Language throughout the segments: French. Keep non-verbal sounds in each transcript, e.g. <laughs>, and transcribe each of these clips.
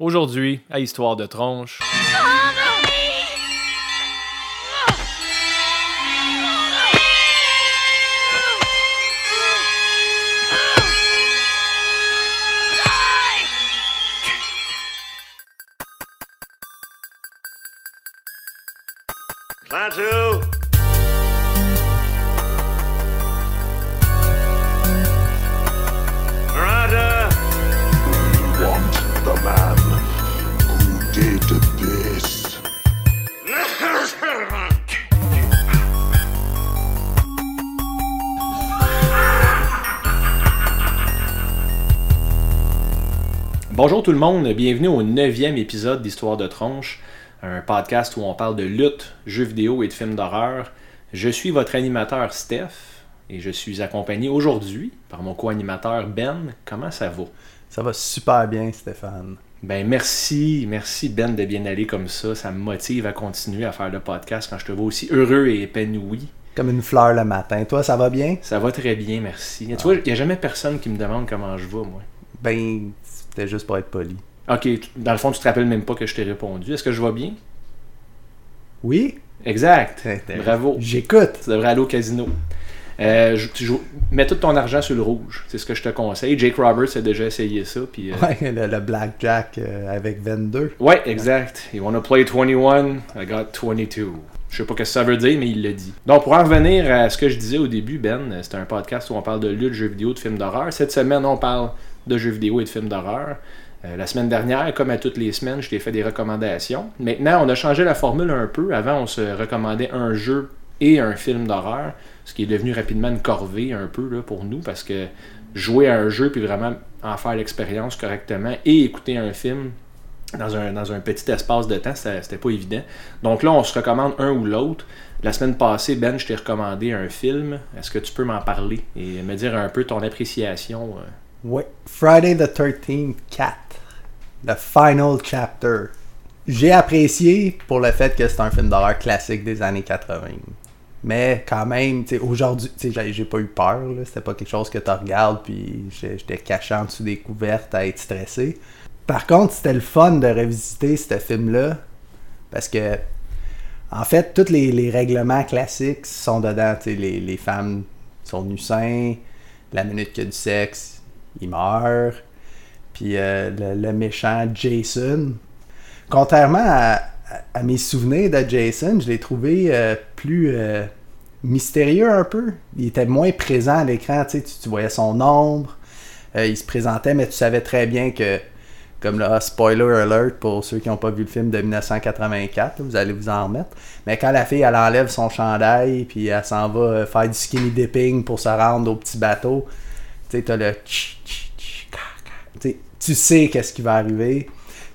Aujourd'hui, à Histoire de tronche. Klaatu! Tout le monde, bienvenue au neuvième épisode d'Histoire de tronche, un podcast où on parle de lutte, jeux vidéo et de films d'horreur. Je suis votre animateur Steph et je suis accompagné aujourd'hui par mon co-animateur Ben. Comment ça va? Ça va super bien, Stéphane. Ben merci, merci Ben de bien aller comme ça. Ça me motive à continuer à faire le podcast quand je te vois aussi heureux et épanoui. Comme une fleur le matin. Toi, ça va bien? Ça va très bien, merci. Tu vois, il n'y a jamais personne qui me demande comment je vais, moi. Ben, c'était juste pour être poli. Ok, dans le fond, tu te rappelles même pas que je t'ai répondu. Est-ce que je vais bien? Oui? Exact. Bravo. J'écoute. Tu devrais aller au casino. Euh, je- tu joues- mets tout ton argent sur le rouge. C'est ce que je te conseille. Jake Roberts a déjà essayé ça. Puis, euh, Ouais, le, le blackjack euh, avec 22. ouais, exact. You wanna play 21? I got 22. Je sais pas ce que ça veut dire, mais il l'a dit. Donc, pour en revenir à ce que je disais au début, Ben, c'est un podcast où on parle de lutte, jeux vidéo, de films d'horreur. Cette semaine, on parle de jeux vidéo et de films d'horreur. Euh, la semaine dernière, comme à toutes les semaines, je t'ai fait des recommandations. Maintenant, on a changé la formule un peu. Avant, on se recommandait un jeu et un film d'horreur, ce qui est devenu rapidement une corvée un peu là, pour nous, parce que jouer à un jeu puis vraiment en faire l'expérience correctement et écouter un film dans un, petit espace de temps, c'était c'était pas évident. Donc là, on se recommande un ou l'autre. La semaine passée, Ben, je t'ai recommandé un film. Est-ce que tu peux m'en parler et me dire un peu ton appréciation euh? Ouais. Friday the 13th 4. Le final chapter. J'ai apprécié pour le fait que c'est un film d'horreur classique des années 80. Mais quand même, aujourd'hui, j'ai- pas eu peur. C'était pas quelque chose que tu regardes puis j'étais caché en dessous des couvertes à être stressé. Par contre, c'était le fun de revisiter ce film-là parce que, en fait, tous les, règlements classiques sont dedans. Les, les femmes sont nues seins, la minute qu'il y a du sexe, il meurt. Puis euh, le, méchant Jason. Contrairement à, mes souvenirs de Jason, je l'ai trouvé euh, plus euh, mystérieux un peu. Il était moins présent à l'écran, tu, tu, voyais son ombre, il se présentait, mais tu savais très bien que, comme là, spoiler alert pour ceux qui n'ont pas vu le film de 1984, là, vous allez vous en remettre. Mais quand la fille, elle enlève son chandail, puis elle s'en va faire du skinny dipping pour se rendre au petit bateau, tu sais, t'as le Tu sais, qu'est-ce qui va arriver.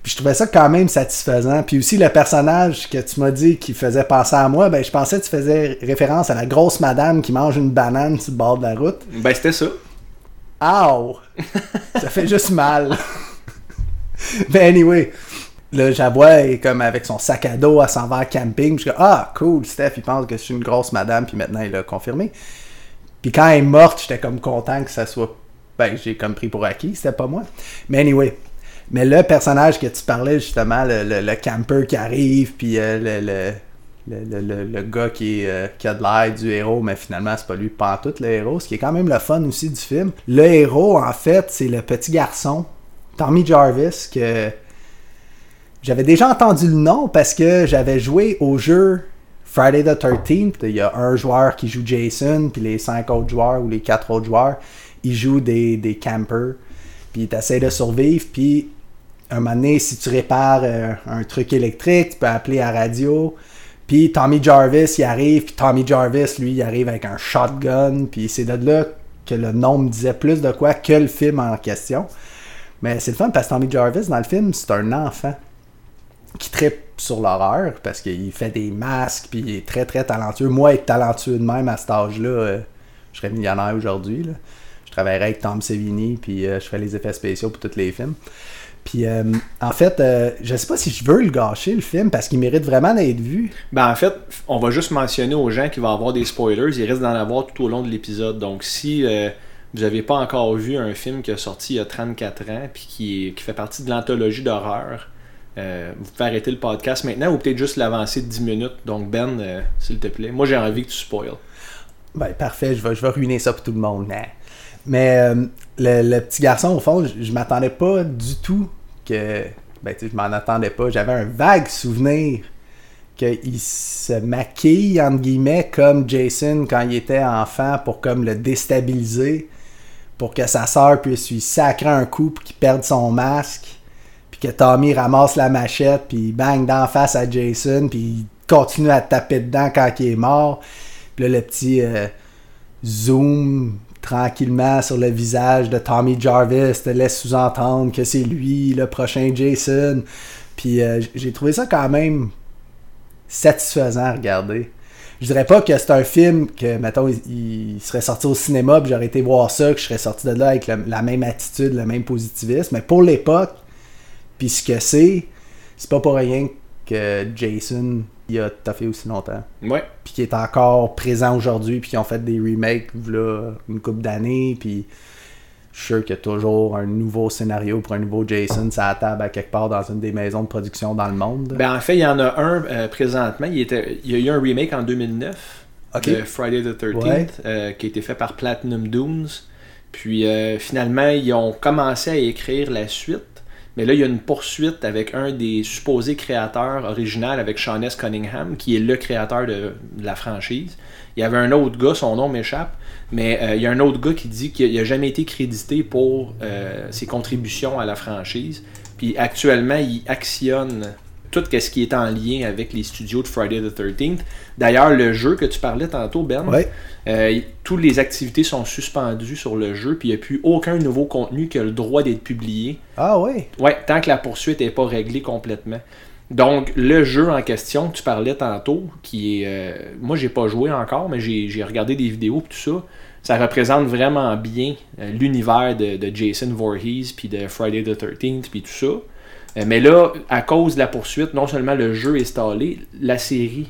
Puis je trouvais ça quand même satisfaisant. Puis aussi le personnage que tu m'as dit qui faisait penser à moi, ben je pensais que tu faisais référence à la grosse madame qui mange une banane sur le bord de la route. Ben, c'était ça. Ow! <laughs> ça fait juste mal. Mais anyway, là, j'avoue, elle est comme avec son sac à dos, elle s'en va camping. Puis je comme, ah, cool, Steph, il pense que je suis une grosse madame, puis maintenant il l'a confirmé. Puis quand elle est morte, j'étais comme content que ça soit. Ben, j'ai comme pris pour acquis, c'était pas moi. Mais anyway. Mais le personnage que tu parlais, justement, le, camper qui arrive, puis euh, le, le, gars qui, euh, qui a de l'air du héros, mais finalement, c'est pas lui tout le héros, ce qui est quand même le fun aussi du film. Le héros, en fait, c'est le petit garçon, Tommy Jarvis, que j'avais déjà entendu le nom parce que j'avais joué au jeu Friday the 13th. Il y a un joueur qui joue Jason, puis les cinq autres joueurs ou les quatre autres joueurs, ils jouent des, des campers. Puis tu essaies de survivre, puis un moment donné, si tu répares euh, un truc électrique, tu peux appeler à la radio. Puis Tommy Jarvis, il arrive, puis Tommy Jarvis, lui, il arrive avec un shotgun, puis c'est de là que le nom me disait plus de quoi que le film en question. Mais c'est le fun parce que Tommy Jarvis, dans le film, c'est un enfant qui tripe sur l'horreur parce qu'il fait des masques, puis il est très très talentueux. Moi, être talentueux de même à cet âge-là, euh, je serais millionnaire aujourd'hui. Travaillerais avec Tom Savini, puis euh, je ferais les effets spéciaux pour tous les films. Puis euh, en fait, euh, je sais pas si je veux le gâcher, le film, parce qu'il mérite vraiment d'être vu. Ben, en fait, on va juste mentionner aux gens qu'il va y avoir des spoilers. Il risque d'en avoir tout au long de l'épisode. Donc, si euh, vous n'avez pas encore vu un film qui a sorti il y a 34 ans, puis qui, est- qui fait partie de l'anthologie d'horreur, vous pouvez arrêter le podcast maintenant ou peut-être juste l'avancer de 10 minutes. Donc, Ben, s'il te plaît, moi j'ai envie que tu spoil. Ben, parfait, je vais, je vais ruiner ça pour tout le monde. Nah. Mais euh, le, petit garçon, au fond, je, je m'attendais pas du tout que. Ben, tu sais, je m'en attendais pas. J'avais un vague souvenir qu'il se maquille, entre guillemets, comme Jason quand il était enfant pour comme le déstabiliser, pour que sa sœur puisse lui sacrer un coup pour qu'il perde son masque, puis que Tommy ramasse la machette, puis bang d'en face à Jason, puis il continue à taper dedans quand il est mort. Puis là, le petit euh, zoom tranquillement sur le visage de Tommy Jarvis te laisse sous-entendre que c'est lui, le prochain Jason. Puis euh, j'ai trouvé ça quand même satisfaisant à regarder. Je dirais pas que c'est un film que, mettons, il, serait sorti au cinéma, puis j'aurais été voir ça, que je serais sorti de là avec la même attitude, le même positivisme. Mais pour l'époque, puis ce que c'est, c'est pas pour rien que Jason il a taffé aussi longtemps Ouais. puis qui est encore présent aujourd'hui, puis qui ont fait des remakes là, une couple d'années, puis je suis sûr qu'il y a toujours un nouveau scénario pour un nouveau Jason ça la table à quelque part dans une des maisons de production dans le monde. Ben, en fait, il y en a un euh, présentement. Il, était, il y a eu un remake en 2009 Ok. de Friday the 13th Ouais. euh, qui a été fait par Platinum Dunes. Puis euh, finalement, ils ont commencé à écrire la suite. Mais là, il y a une poursuite avec un des supposés créateurs originaux, avec Sean S. Cunningham, qui est le créateur de, de la franchise. Il y avait un autre gars, son nom m'échappe, mais euh, il y a un autre gars qui dit qu'il n'a jamais été crédité pour euh, ses contributions à la franchise. Puis actuellement, il actionne tout ce qui est en lien avec les studios de Friday the 13th. D'ailleurs, le jeu que tu parlais tantôt, Ben, Ouais. euh, toutes les activités sont suspendues sur le jeu, puis il n'y a plus aucun nouveau contenu qui a le droit d'être publié. Ah ouais. Ouais, tant que la poursuite n'est pas réglée complètement. Donc, le jeu en question que tu parlais tantôt, qui est. euh, moi, j'ai pas joué encore, mais j'ai j'ai regardé des vidéos et tout ça. Ça représente vraiment bien euh, l'univers de, de Jason Voorhees, puis de Friday the 13th, puis tout ça. Euh, mais là, à cause de la poursuite, non seulement le jeu est installé, la série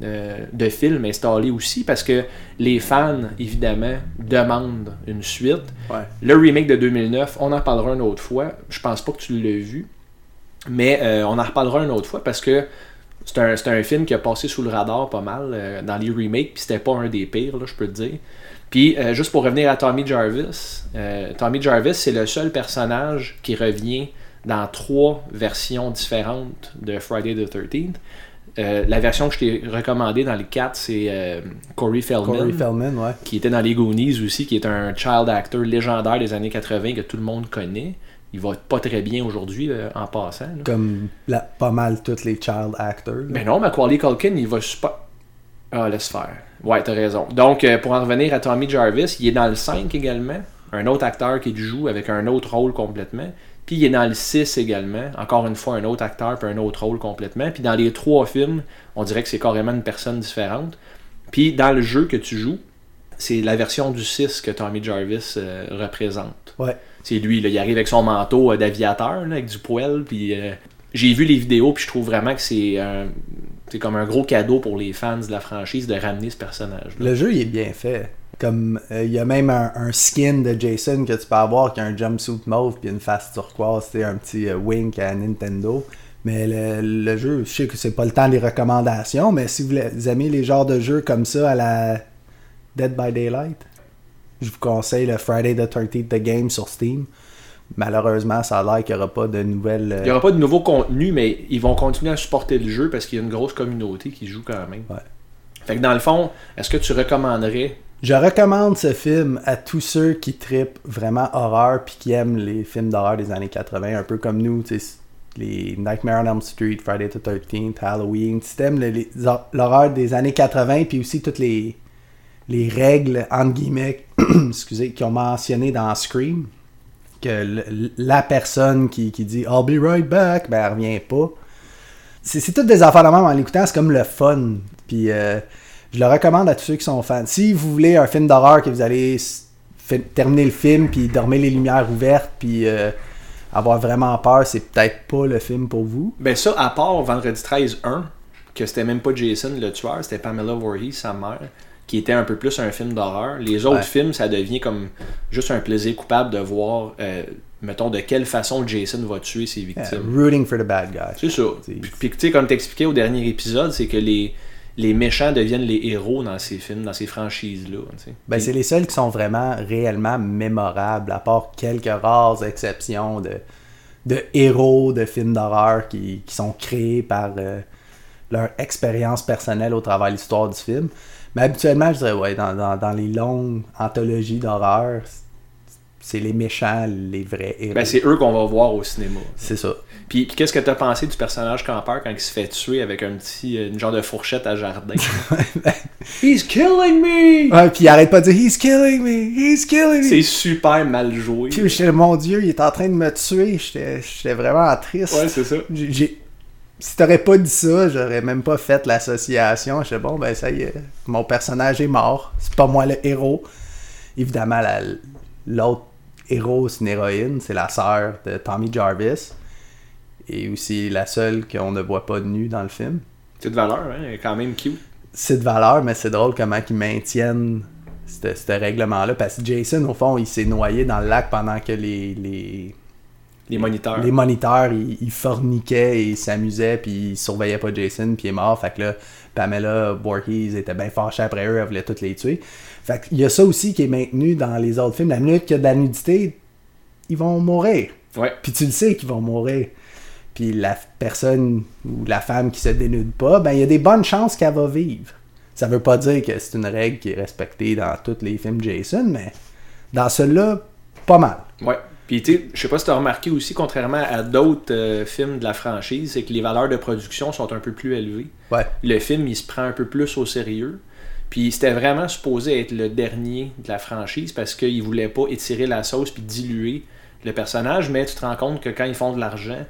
euh, de films est installée aussi, parce que les fans, évidemment, demandent une suite. Ouais. Le remake de 2009, on en parlera une autre fois. Je pense pas que tu l'as vu. Mais euh, on en reparlera une autre fois parce que c'est un, un film qui a passé sous le radar pas mal euh, dans les remakes, puis c'était pas un des pires, là, je peux te dire. Puis, juste pour revenir à Tommy Jarvis, Tommy Jarvis, c'est le seul personnage qui revient dans trois versions différentes de Friday the 13th. Euh, la version que je t'ai recommandée dans les quatre, c'est euh, Corey Feldman Corey Feldman, ouais. qui était dans les Goonies aussi, qui est un child actor légendaire des années 80 que tout le monde connaît. Il va pas très bien aujourd'hui euh, en passant. là. Comme la- pas mal tous les child actors. là. Mais non, Macaulay Culkin, il va super. Ah, laisse faire. Ouais, t'as raison. Donc, pour en revenir à Tommy Jarvis, il est dans le 5 également. Un autre acteur qui joue avec un autre rôle complètement. Puis il est dans le 6 également. Encore une fois, un autre acteur puis un autre rôle complètement. Puis dans les trois films, on dirait que c'est carrément une personne différente. Puis dans le jeu que tu joues, c'est la version du 6 que Tommy Jarvis euh, représente. Ouais. C'est lui, là, il arrive avec son manteau euh, d'aviateur, là, avec du poêle, puis euh, j'ai vu les vidéos, puis je trouve vraiment que c'est c'est comme un gros cadeau pour les fans de la franchise de ramener ce personnage. Le jeu il est bien fait. Comme euh, il y a même un, un skin de Jason que tu peux avoir qui a un jumpsuit mauve puis une face turquoise, c'est un petit euh, wink à Nintendo. Mais le, le jeu, je sais que c'est pas le temps des recommandations, mais si vous, aimez les genres de jeux comme ça à la Dead by Daylight, je vous conseille le Friday the 13th The Game sur Steam. Malheureusement, ça a l'air qu'il n'y aura pas de nouvelles. euh, Il n'y aura pas de nouveau contenu, mais ils vont continuer à supporter le jeu parce qu'il y a une grosse communauté qui joue quand même. Ouais. Fait que dans le fond, est-ce que tu recommanderais Je recommande ce film à tous ceux qui tripent vraiment horreur puis qui aiment les films d'horreur des années 80, un peu comme nous, les Nightmare on Elm Street, Friday the 13th, Halloween. Si t'aimes l'horreur des années 80 puis aussi toutes les, les règles, entre guillemets, <clears throat> excusez, qui ont mentionné dans Scream, que la personne qui, qui dit I'll be right back, ben elle revient pas. C'est c'est toutes des affaires de même en l'écoutant, c'est comme le fun. Puis euh, je le recommande à tous ceux qui sont fans. Si vous voulez un film d'horreur que vous allez terminer le film, puis dormir les lumières ouvertes, puis euh, avoir vraiment peur, c'est peut-être pas le film pour vous. Ben ça, à part Vendredi 13 1, que c'était même pas Jason le tueur, c'était Pamela Voorhees, sa mère. qui était un peu plus un film d'horreur. Les autres Ouais. films, ça devient comme juste un plaisir coupable de voir, euh, mettons, de quelle façon Jason va tuer ses Euh, victimes. rooting for the bad guy. C'est ça. Puis, tu sais, comme t'expliquais au dernier épisode, c'est que les, les méchants deviennent les héros dans ces films, dans ces franchises-là. Ben, Puis- c'est les seuls qui sont vraiment réellement mémorables, à part quelques rares exceptions de, de héros de films d'horreur qui, qui sont créés par euh, leur expérience personnelle au travers de l'histoire du film. Mais habituellement, je dirais, ouais, dans, dans, dans les longues anthologies d'horreur, c'est les méchants, les vrais héros. Ben, c'est eux qu'on va voir au cinéma. c'est ça. Puis, puis qu'est-ce que t'as pensé du personnage campeur quand il se fait tuer avec un petit, euh, une genre de fourchette à jardin? <laughs> He's killing me! Ouais, puis il arrête pas de dire He's killing me, he's killing me. C'est super mal joué. Puis j'étais, mon Dieu, il est en train de me tuer. J'étais vraiment triste. Ouais, c'est ça. J'ai- Si t'aurais pas dit ça, j'aurais même pas fait l'association. J'étais bon, ben ça y est, mon personnage est mort. C'est pas moi le héros. Évidemment, la- l'autre héros, c'est une héroïne, c'est la sœur de Tommy Jarvis. Et aussi la seule qu'on ne voit pas nue dans le film. C'est de valeur, hein? Elle est quand même cute. C'est de valeur, mais c'est drôle comment ils maintiennent ce règlement-là. Parce que Jason, au fond, il s'est noyé dans le lac pendant que les, les, Les moniteurs. les moniteurs, ils, ils forniquaient et s'amusaient, puis ils surveillaient pas Jason, puis il est mort. Fait que là, Pamela Voorhees était bien fâchée après eux, elle voulait tous les tuer. Fait qu'il y a ça aussi qui est maintenu dans les autres films. La minute qu'il y a de la nudité, ils vont mourir. Ouais. Puis tu le sais qu'ils vont mourir. Puis la personne ou la femme qui se dénude pas, ben il y a des bonnes chances qu'elle va vivre. Ça veut pas dire que c'est une règle qui est respectée dans tous les films Jason, mais dans celui-là, pas mal. Ouais. Puis tu sais, je sais pas si t'as remarqué aussi, contrairement à d'autres euh, films de la franchise, c'est que les valeurs de production sont un peu plus élevées. Ouais. Le film, il se prend un peu plus au sérieux. Puis c'était vraiment supposé être le dernier de la franchise parce qu'il voulait pas étirer la sauce puis diluer le personnage, mais tu te rends compte que quand ils font de l'argent,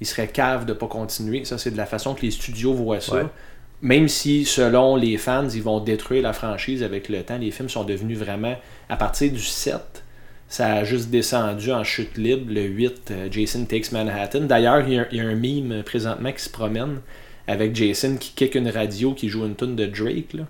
ils seraient caves de pas continuer. Ça, c'est de la façon que les studios voient ça. Ouais. Même si, selon les fans, ils vont détruire la franchise avec le temps, les films sont devenus vraiment, à partir du 7, ça a juste descendu en chute libre. Le 8, euh, Jason Takes Manhattan. D'ailleurs, il y, a un- il y a un meme présentement qui se promène avec Jason qui kick une radio qui joue une tune de Drake. Là.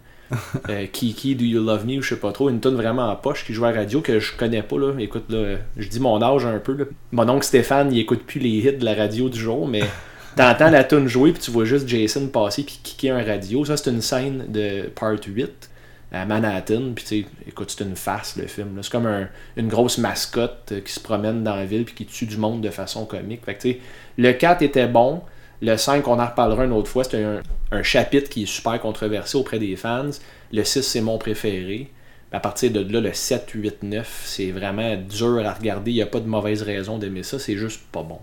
Euh, Kiki, Do You Love Me ou je sais pas trop. Une tune vraiment en poche qui joue à la radio que je connais pas. Là. Écoute, là, je dis mon âge un peu. Là. Mon oncle Stéphane, il écoute plus les hits de la radio du jour, mais <laughs> t'entends la tune jouer puis tu vois juste Jason passer puis kicker un radio. Ça, c'est une scène de Part 8 à Manhattan. Puis tu sais, écoute, c'est une farce le film. C'est comme un- une grosse mascotte euh, qui se promène dans la ville puis qui tue du monde de façon comique. Fait que le 4 était bon. Le 5, on en reparlera une autre fois. C'est un, chapitre qui est super controversé auprès des fans. Le 6, c'est mon préféré. À partir de là, le 7, 8, 9, c'est vraiment dur à regarder. Il n'y a pas de mauvaise raison d'aimer ça. C'est juste pas bon.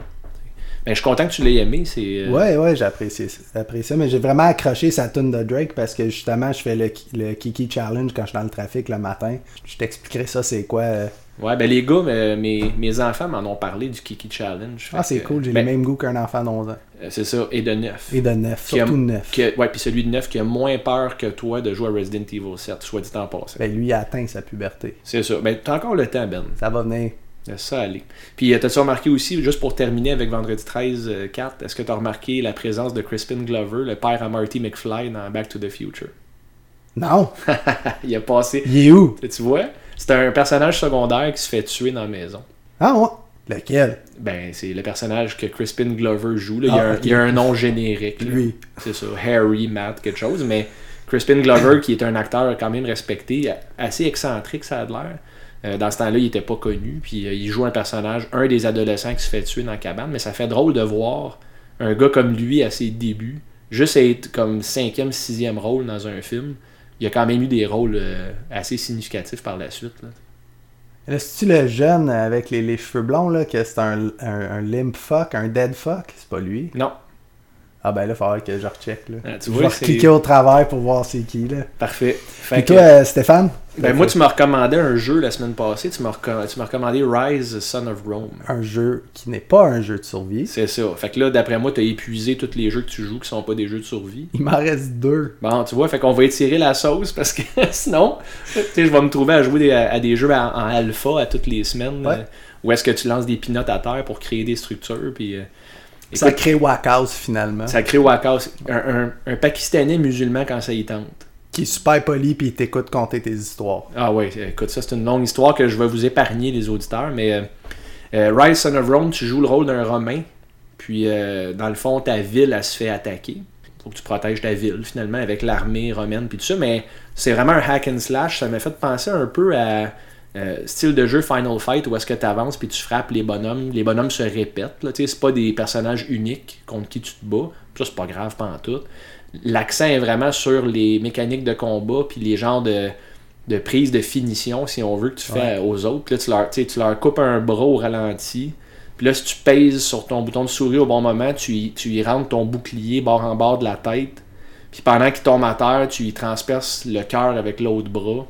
Mais je suis content que tu l'aies aimé. C'est, euh, Ouais, ouais, j'ai apprécié, ça, mais j'ai vraiment accroché sa tune de Drake parce que justement, je fais le, le Kiki Challenge quand je suis dans le trafic le matin. Je t'expliquerai ça, c'est quoi. euh. Ouais, ben les gars, mais- mes, mes enfants m'en ont parlé du Kiki Challenge. Ah, c'est cool, j'ai ben, les mêmes goûts qu'un enfant d'11 ans. euh, C'est ça, et de 9. Et de 9, Qui a- surtout de 9. Que, ouais, puis celui de 9 qui a moins peur que toi de jouer à Resident Evil 7, soit dit en passant. Ben, lui, il a atteint sa puberté. C'est ça. Ben, t'as encore le temps, Ben. Ça va venir. Laisse ça aller. Puis, euh, t'as-tu remarqué aussi, juste pour terminer avec Vendredi 13 euh, 4, est-ce que t'as remarqué la présence de Crispin Glover, le père à Marty McFly dans Back to the Future? Non, <laughs> Il a passé. il est où? Tu vois? C'est un personnage secondaire qui se fait tuer dans la maison. Ah, ouais. Lequel? Ben, c'est le personnage que Crispin Glover joue. là. Il, y a Ah, il y a un nom générique. là. Lui. C'est ça, Harry, Matt, quelque chose. Mais Crispin Glover, <coughs> qui est un acteur quand même respecté, assez excentrique, ça a l'air. Euh, dans ce temps-là, il était pas connu. Puis euh, il joue un personnage, un des adolescents qui se fait tuer dans la cabane. Mais ça fait drôle de voir un gars comme lui à ses débuts, juste être comme cinquième, sixième rôle dans un film. Il a quand même eu des rôles euh, assez significatifs par la suite. là. Là, c'est-tu le jeune avec les, les cheveux blonds, là, que c'est un, un, un limp fuck, un dead fuck? C'est pas lui. Non, Ah, ben là, il falloir que je recheck, là. Ah, tu je vais cliquer au travers pour voir c'est qui, là. parfait. Fait Et que- toi, euh, Stéphane? Ben, moi, tu m'as recommandé un jeu la semaine passée. Tu m'as recom- tu m'as recommandé Rise, Son of Rome. Un jeu qui n'est pas un jeu de survie. C'est ça. Fait que là, d'après moi, t'as épuisé tous les jeux que tu joues qui sont pas des jeux de survie. Il m'en reste deux. Bon, tu vois, fait qu'on va étirer la sauce parce que <laughs> sinon, tu sais, je vais me trouver à jouer des- à, des jeux en, en alpha à toutes les semaines. Ouais. euh, où est-ce que tu lances des pinottes à terre pour créer des structures. Puis, euh, Ça crée Wackhouse, finalement. ça crée Wakas. Un, un, un Pakistanais musulman quand ça y tente. qui est super poli puis il t'écoute compter tes histoires. Ah ouais, écoute, ça c'est une longue histoire que je vais vous épargner les auditeurs, mais euh, euh, Rise Son of Rome, tu joues le rôle d'un Romain, puis euh, dans le fond, ta ville, elle se fait attaquer. Faut que tu protèges ta ville finalement avec l'armée romaine puis tout ça, mais c'est vraiment un hack and slash, ça m'a fait penser un peu à euh, style de jeu Final Fight où est-ce que tu avances puis tu frappes les bonhommes, les bonhommes se répètent, là, c'est pas des personnages uniques contre qui tu te bats, ça c'est pas grave pas en tout. L'accent est vraiment sur les mécaniques de combat puis les genres de, de prise de finition, si on veut, que tu fais aux autres. Là, tu leur, tu leur coupes un bras au ralenti. Puis là, si tu pèses sur ton bouton de souris au bon moment, tu y, tu y rentres ton bouclier bord en bord de la tête. Puis pendant qu'il tombe à terre, tu y transperces le cœur avec l'autre bras.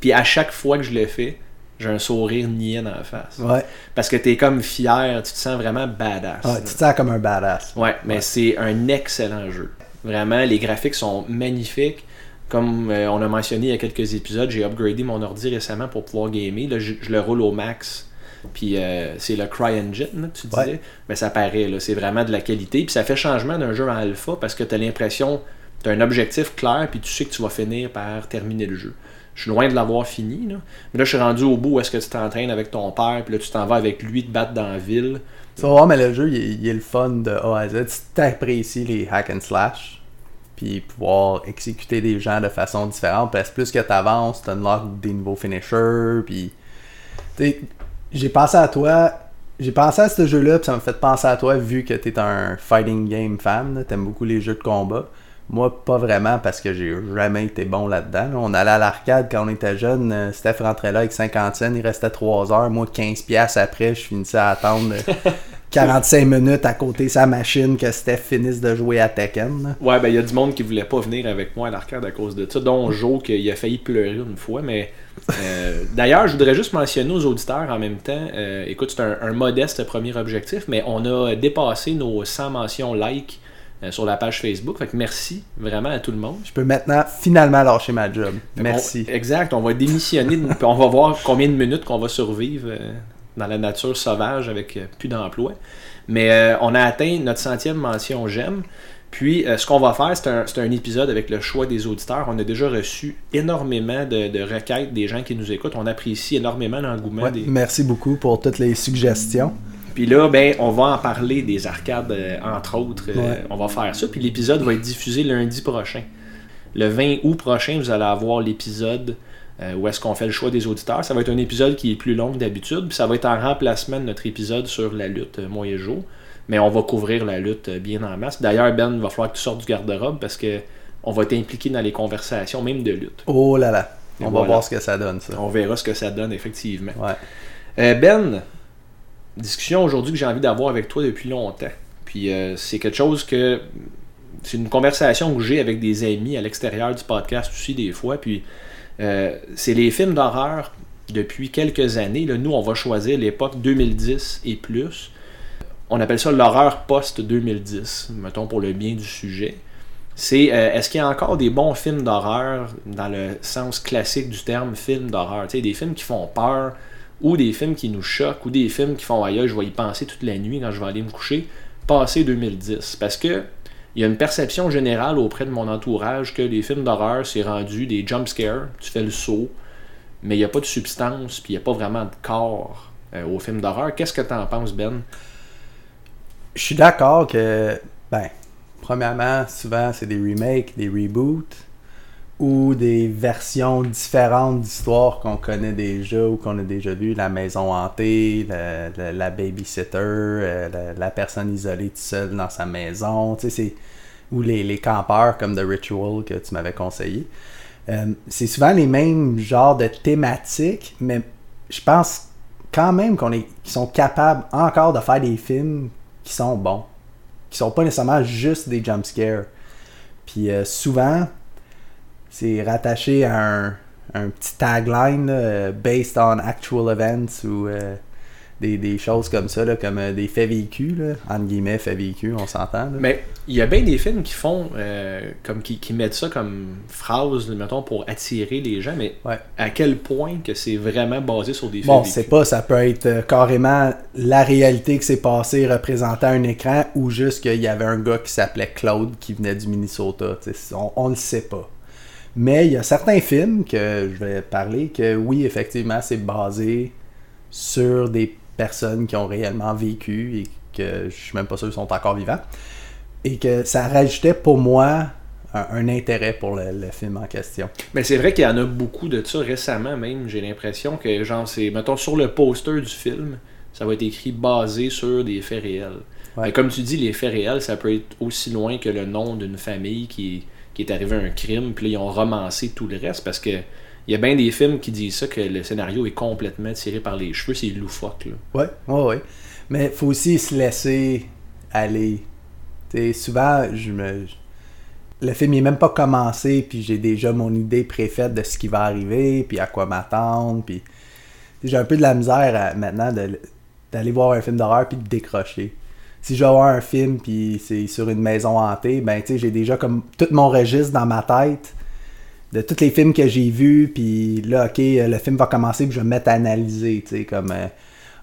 Puis à chaque fois que je le fais, j'ai un sourire niais dans la face. Ouais. Parce que t'es comme fier, tu te sens vraiment badass. Ouais, tu te sens comme un badass. Ouais, mais c'est un excellent jeu. Vraiment, les graphiques sont magnifiques. Comme euh, on a mentionné il y a quelques épisodes, j'ai upgradé mon ordi récemment pour pouvoir gamer. Là, je, je le roule au max. Puis euh, c'est le CryEngine, tu disais. Ouais. Mais ça paraît, là, c'est vraiment de la qualité. Puis ça fait changement d'un jeu en alpha parce que tu as l'impression, tu as un objectif clair, puis tu sais que tu vas finir par terminer le jeu. Je suis loin de l'avoir fini. Là. Mais là, je suis rendu au bout où est-ce que tu t'entraînes avec ton père, puis là, tu t'en vas avec lui te battre dans la ville. Tu vas voir, mais le jeu, il est, le fun de A à Z. T'apprécies les hack and slash, puis pouvoir exécuter des gens de façon différente, parce que plus que t'avances, t'unlocks des nouveaux finishers, puis... tu J'ai pensé à toi... J'ai pensé à ce jeu-là, puis ça m'a fait penser à toi, vu que t'es un fighting game fan, t'aimes beaucoup les jeux de combat. Moi, pas vraiment, parce que j'ai jamais été bon là-dedans. là. On allait à l'arcade quand on était jeune, euh, Steph rentrait là avec 50 cents, il restait 3 heures. Moi, 15 piastres après, je finissais à attendre euh, <laughs> 45 minutes à côté de sa machine que Steph finisse de jouer à Tekken. Ouais, ben il y a du monde qui voulait pas venir avec moi à l'arcade à cause de ça, dont Joe qui a failli pleurer une fois, mais euh, <laughs> d'ailleurs, je voudrais juste mentionner aux auditeurs en même temps, euh, écoute, c'est un, un modeste premier objectif, mais on a dépassé nos 100 mentions like euh, sur la page Facebook, fait que merci vraiment à tout le monde. Je peux maintenant finalement lâcher ma job. Merci. exact, on va démissionner, on va voir combien de minutes qu'on va survivre euh, dans la nature sauvage avec euh, plus d'emploi. Mais on a atteint notre centième mention j'aime. Puis euh, ce qu'on va faire, c'est un, un épisode avec le choix des auditeurs. On a déjà reçu énormément de, de requêtes des gens qui nous écoutent. On apprécie énormément l'engouement Ouais, des. Merci beaucoup pour toutes les suggestions. Puis là, ben, on va en parler des arcades, euh, entre autres. Euh, Ouais. On va faire ça. Puis l'épisode va être diffusé lundi prochain. Le 20 août prochain, vous allez avoir l'épisode euh, où est-ce qu'on fait le choix des auditeurs. Ça va être un épisode qui est plus long que d'habitude. Puis ça va être en remplacement de notre épisode sur la lutte, et Joe. Mais on va couvrir la lutte bien en masse. D'ailleurs, Ben, il va falloir que tu sortes du garde-robe parce que on va t'impliquer dans les conversations, même de lutte. Oh là là. Et On va voir ce que ça donne, ça. On verra ce que ça donne, effectivement. Ouais. Ben, discussion aujourd'hui que j'ai envie d'avoir avec toi depuis longtemps. Puis euh, c'est quelque chose que. C'est une conversation que j'ai avec des amis à l'extérieur du podcast aussi, des fois. Puis euh, c'est les films d'horreur depuis quelques années. Nous, on va choisir l'époque 2010 et plus. On appelle ça l'horreur post-2010, mettons pour le bien du sujet. C'est euh, est-ce qu'il y a encore des bons films d'horreur dans le sens classique du terme film d'horreur? Tu sais, des films qui font peur, ou des films qui nous choquent, ou des films qui font aïe, je vais y penser toute la nuit quand je vais aller me coucher, passé 2010. Parce que il y a une perception générale auprès de mon entourage que les films d'horreur, c'est rendu des jump scares, tu fais le saut, mais il n'y a pas de substance, puis il n'y a pas vraiment de corps euh, aux films d'horreur. Qu'est-ce que tu en penses, Ben? Je suis d'accord que, ben, premièrement, souvent c'est des remakes, des reboots ou des versions différentes d'histoires qu'on connaît déjà ou qu'on a déjà vu. La maison hantée, la, babysitter, euh, la, personne isolée toute seule dans sa maison. Ou les, les campeurs comme The Ritual que tu m'avais conseillé. Euh, c'est souvent les mêmes genres de thématiques, mais je pense quand même qu'on est, qu'ils sont capables encore de faire des films qui sont bons, qui sont pas nécessairement juste des jump scares. Puis euh, souvent, c'est rattaché à un, un petit tagline là, based on actual events ou euh, des, des choses comme ça, là, comme euh, des faits vécus, là, entre guillemets, faits vécus, on s'entend. Mais il y a bien des films qui font, euh, comme qui, qui mettent ça comme phrase, mettons, pour attirer les gens, mais Ouais. à quel point que c'est vraiment basé sur des Bon, faits c'est vécus? pas, ça peut être carrément la réalité que s'est passée représentant un écran ou juste qu'il y avait un gars qui s'appelait Claude qui venait du Minnesota. On, on le sait pas. Mais il y a certains films que je vais parler que oui, effectivement, c'est basé sur des personnes qui ont réellement vécu et que je suis même pas sûr qu'ils sont encore vivants. Et que ça rajoutait pour moi un, un intérêt pour le, le film en question. Mais c'est vrai qu'il y en a beaucoup de ça récemment même. J'ai l'impression que, genre, c'est, mettons, sur le poster du film, ça va être écrit basé sur des faits réels. Ouais. Mais comme tu dis, les faits réels, ça peut être aussi loin que le nom d'une famille qui, qui est arrivé un crime, puis là, ils ont romancé tout le reste parce que il y a bien des films qui disent ça, que le scénario est complètement tiré par les cheveux, c'est loufoque. Là. Ouais, ouais, ouais. Mais faut aussi se laisser aller. Souvent, je me. Le film n'est même pas commencé, puis j'ai déjà mon idée préfaite de ce qui va arriver, puis à quoi m'attendre, puis j'ai un peu de la misère maintenant d'aller voir un film d'horreur puis de décrocher. Si je vais un film puis c'est sur une maison hantée, ben tu sais, j'ai déjà comme tout mon registre dans ma tête de tous les films que j'ai vus, puis là, ok, euh, le film va commencer, puis je vais me mettre à analyser, tu sais, comme euh,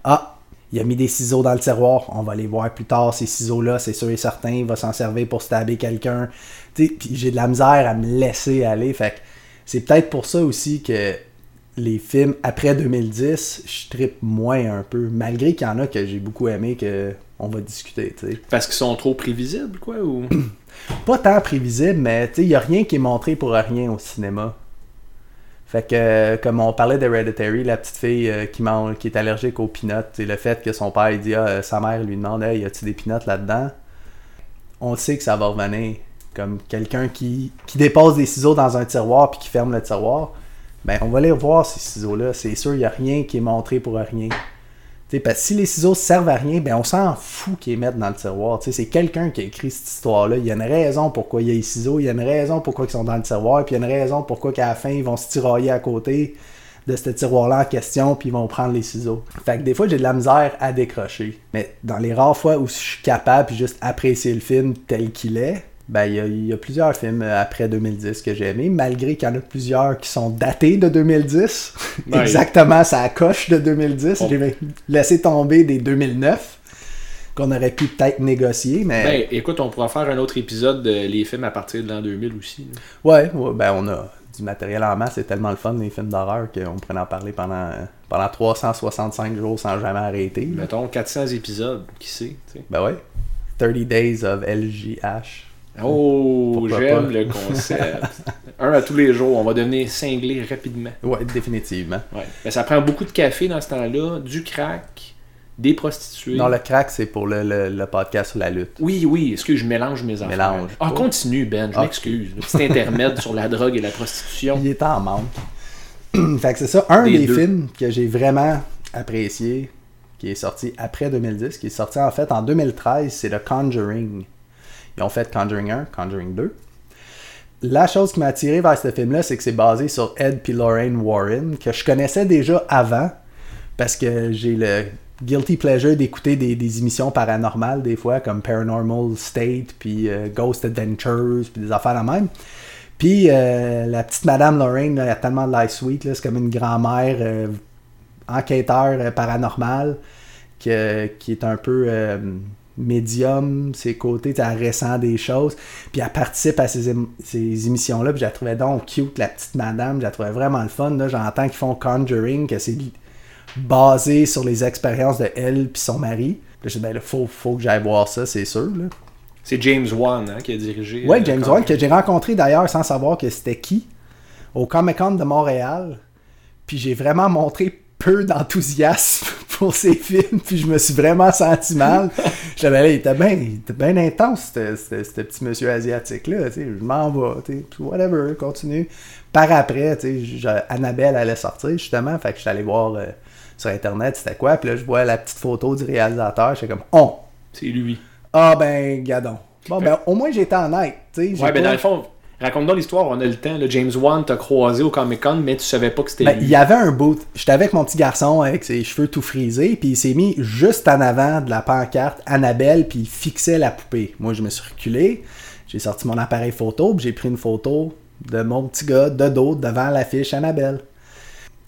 ah, il a mis des ciseaux dans le tiroir, on va les voir plus tard, ces ciseaux-là, c'est sûr et certain, il va s'en servir pour stabber quelqu'un, tu sais, puis j'ai de la misère à me laisser aller, fait c'est peut-être pour ça aussi que les films après 2010, je trippe moins un peu, malgré qu'il y en a que j'ai beaucoup aimé, que on va discuter. Parce qu'ils sont trop prévisibles, quoi, ou... <clears throat> pas tant prévisible, mais il n'y a rien qui est montré pour rien au cinéma. Fait que, comme on parlait d'Hereditary, la petite fille euh, qui, mange, qui est allergique aux peanuts, c'est le fait que son père il dit, ah, euh, sa mère lui demande, hey, y a-tu des peanuts là-dedans? On sait que ça va revenir. Comme quelqu'un qui, qui dépose des ciseaux dans un tiroir puis qui ferme le tiroir, ben on va les revoir ces ciseaux-là. C'est sûr, il n'y a rien qui est montré pour rien. Tu sais, parce que si les ciseaux servent à rien, ben on s'en fout qu'ils mettent dans le tiroir. C'est quelqu'un qui a écrit cette histoire-là. Il y a une raison pourquoi il y a les ciseaux, il y a une raison pourquoi ils sont dans le tiroir, puis il y a une raison pourquoi qu'à la fin, ils vont se tirailler à côté de ce tiroir-là en question, puis ils vont prendre les ciseaux. Fait que des fois, j'ai de la misère à décrocher. Mais dans les rares fois où je suis capable puis juste apprécier le film tel qu'il est, ben, il y, a, il y a plusieurs films euh, après 2010 que j'ai aimés, malgré qu'il y en a plusieurs qui sont datés de 2010. Ouais. <laughs> Exactement, ça coche de 2010. On- J'ai laissé tomber des 2009 qu'on aurait pu peut-être négocier, mais Ben, écoute, on pourra faire un autre épisode de les films à partir de l'an 2000 aussi. ouais, ouais, ben on a du matériel en masse. C'est tellement le fun, les films d'horreur, qu'on pourrait en parler pendant, pendant 365 jours sans jamais arrêter. Mettons 400 épisodes, qui sait. Ben ouais. 30 Days of LJH. Oh, j'aime le concept. <laughs> un à tous les jours, on va devenir cinglé rapidement. Ouais, définitivement. Ouais. Mais ça prend beaucoup de café dans ce temps-là, du crack, des prostituées. Non, le crack, c'est pour le, le- le podcast sur la lutte. Oui, oui, est-ce que je mélange mes affaires? Mélange Ah, continue, Ben, je Ah. m'excuse. Le petit intermède sur la drogue et la prostitution. Il est en manque. <clears throat> fait que c'est ça, un Des des films que j'ai vraiment apprécié, qui est sorti après 2010, qui est sorti en fait en 2013, c'est The Conjuring. Ils ont fait Conjuring 1, Conjuring 2. La chose qui m'a attiré vers ce film-là, c'est que c'est basé sur Ed puis Lorraine Warren, que je connaissais déjà avant, parce que j'ai le guilty pleasure d'écouter des, émissions paranormales des fois, comme Paranormal State, puis euh, Ghost Adventures, puis des affaires la même. Puis euh, la petite Madame Lorraine, là, elle a tellement de life sweet, c'est comme une grand-mère euh, enquêteur paranormal que- qui est un peu médium, ses côtés, elle ressent des choses. Puis elle participe à ces, ém- ces émissions-là, puis je la trouvais donc cute, la petite madame, je la trouvais vraiment le fun. J'entends qu'ils font Conjuring, que c'est basé sur les expériences de elle puis son mari. Puis je dis, ben là, faut, faut que j'aille voir ça, c'est sûr. C'est James Wan hein, qui a dirigé. Ouais, euh, James Conjuring. Wan, que j'ai rencontré d'ailleurs sans savoir que c'était qui, au Comic Con de Montréal. Puis j'ai vraiment montré peu d'enthousiasme pour ces films, puis je me suis vraiment senti mal. Je savais, là, il était bien intense, ce- petit monsieur asiatique-là. tu sais, Je m'en vais, tu sais, puis whatever, continue. Par après, tu sais, je- Annabelle allait sortir, justement, fait que je suis allé voir euh, sur Internet c'était quoi, puis là, je vois la petite photo du réalisateur, j'étais comme, on. C'est lui. Ah ben, gadon. Bon, ben, au moins j'étais honnête, tu sais. j'ai Ouais, ben dans le fond, raconte-nous l'histoire, on a le temps. là. James Wan t'a croisé au Comic Con, mais tu savais pas que c'était Ben, il y avait un bout. J'étais avec mon petit garçon avec ses cheveux tout frisés, puis il s'est mis juste en avant de la pancarte Annabelle, puis il fixait la poupée. Moi, je me suis reculé, j'ai sorti mon appareil photo, puis j'ai pris une photo de mon petit gars de dos devant l'affiche Annabelle.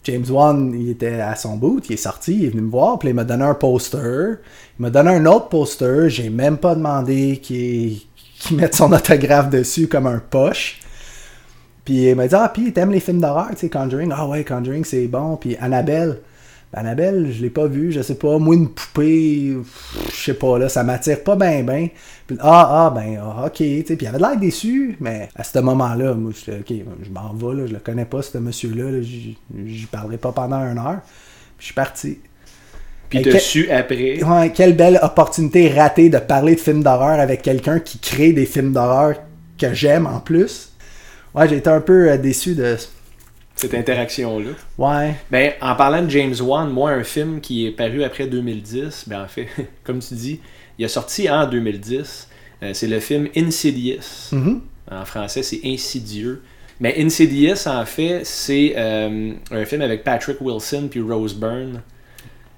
James Wan, il était à son bout, il est sorti, il est venu me voir, puis il m'a donné un poster. Il m'a donné un autre poster, j'ai même pas demandé qu'il qu'il mette son autographe dessus comme un poche. Puis il m'a dit, ah, puis t'aimes les films d'horreur, tu sais, Conjuring? Ah ouais, Conjuring, c'est bon. Puis Annabelle. Ben, Annabelle, je l'ai pas vu, je sais pas. Moi, une poupée, je sais pas, là, ça m'attire pas bien, ben. Puis, ah, ah, ben, ah, ok, tu sais. Puis il avait l'air déçu, mais à ce moment-là, moi, j'étais, ok, je m'en vais, là, je le connais pas, ce monsieur-là, là, j'y j'y parlerai pas pendant une heure. Puis je suis parti. Puis su après. Ouais, quelle belle opportunité ratée de parler de films d'horreur avec quelqu'un qui crée des films d'horreur que j'aime en plus. Ouais, j'ai été un peu euh, déçu de. Cette interaction-là. Ouais. Ben, en parlant de James Wan, moi, un film qui est paru après 2010, ben en fait, <laughs> comme tu dis, il est sorti en 2010. Euh, c'est le film Insidious. Mhm. En français, c'est Insidieux. Mais Insidious, en fait, c'est euh, un film avec Patrick Wilson puis Rose Byrne.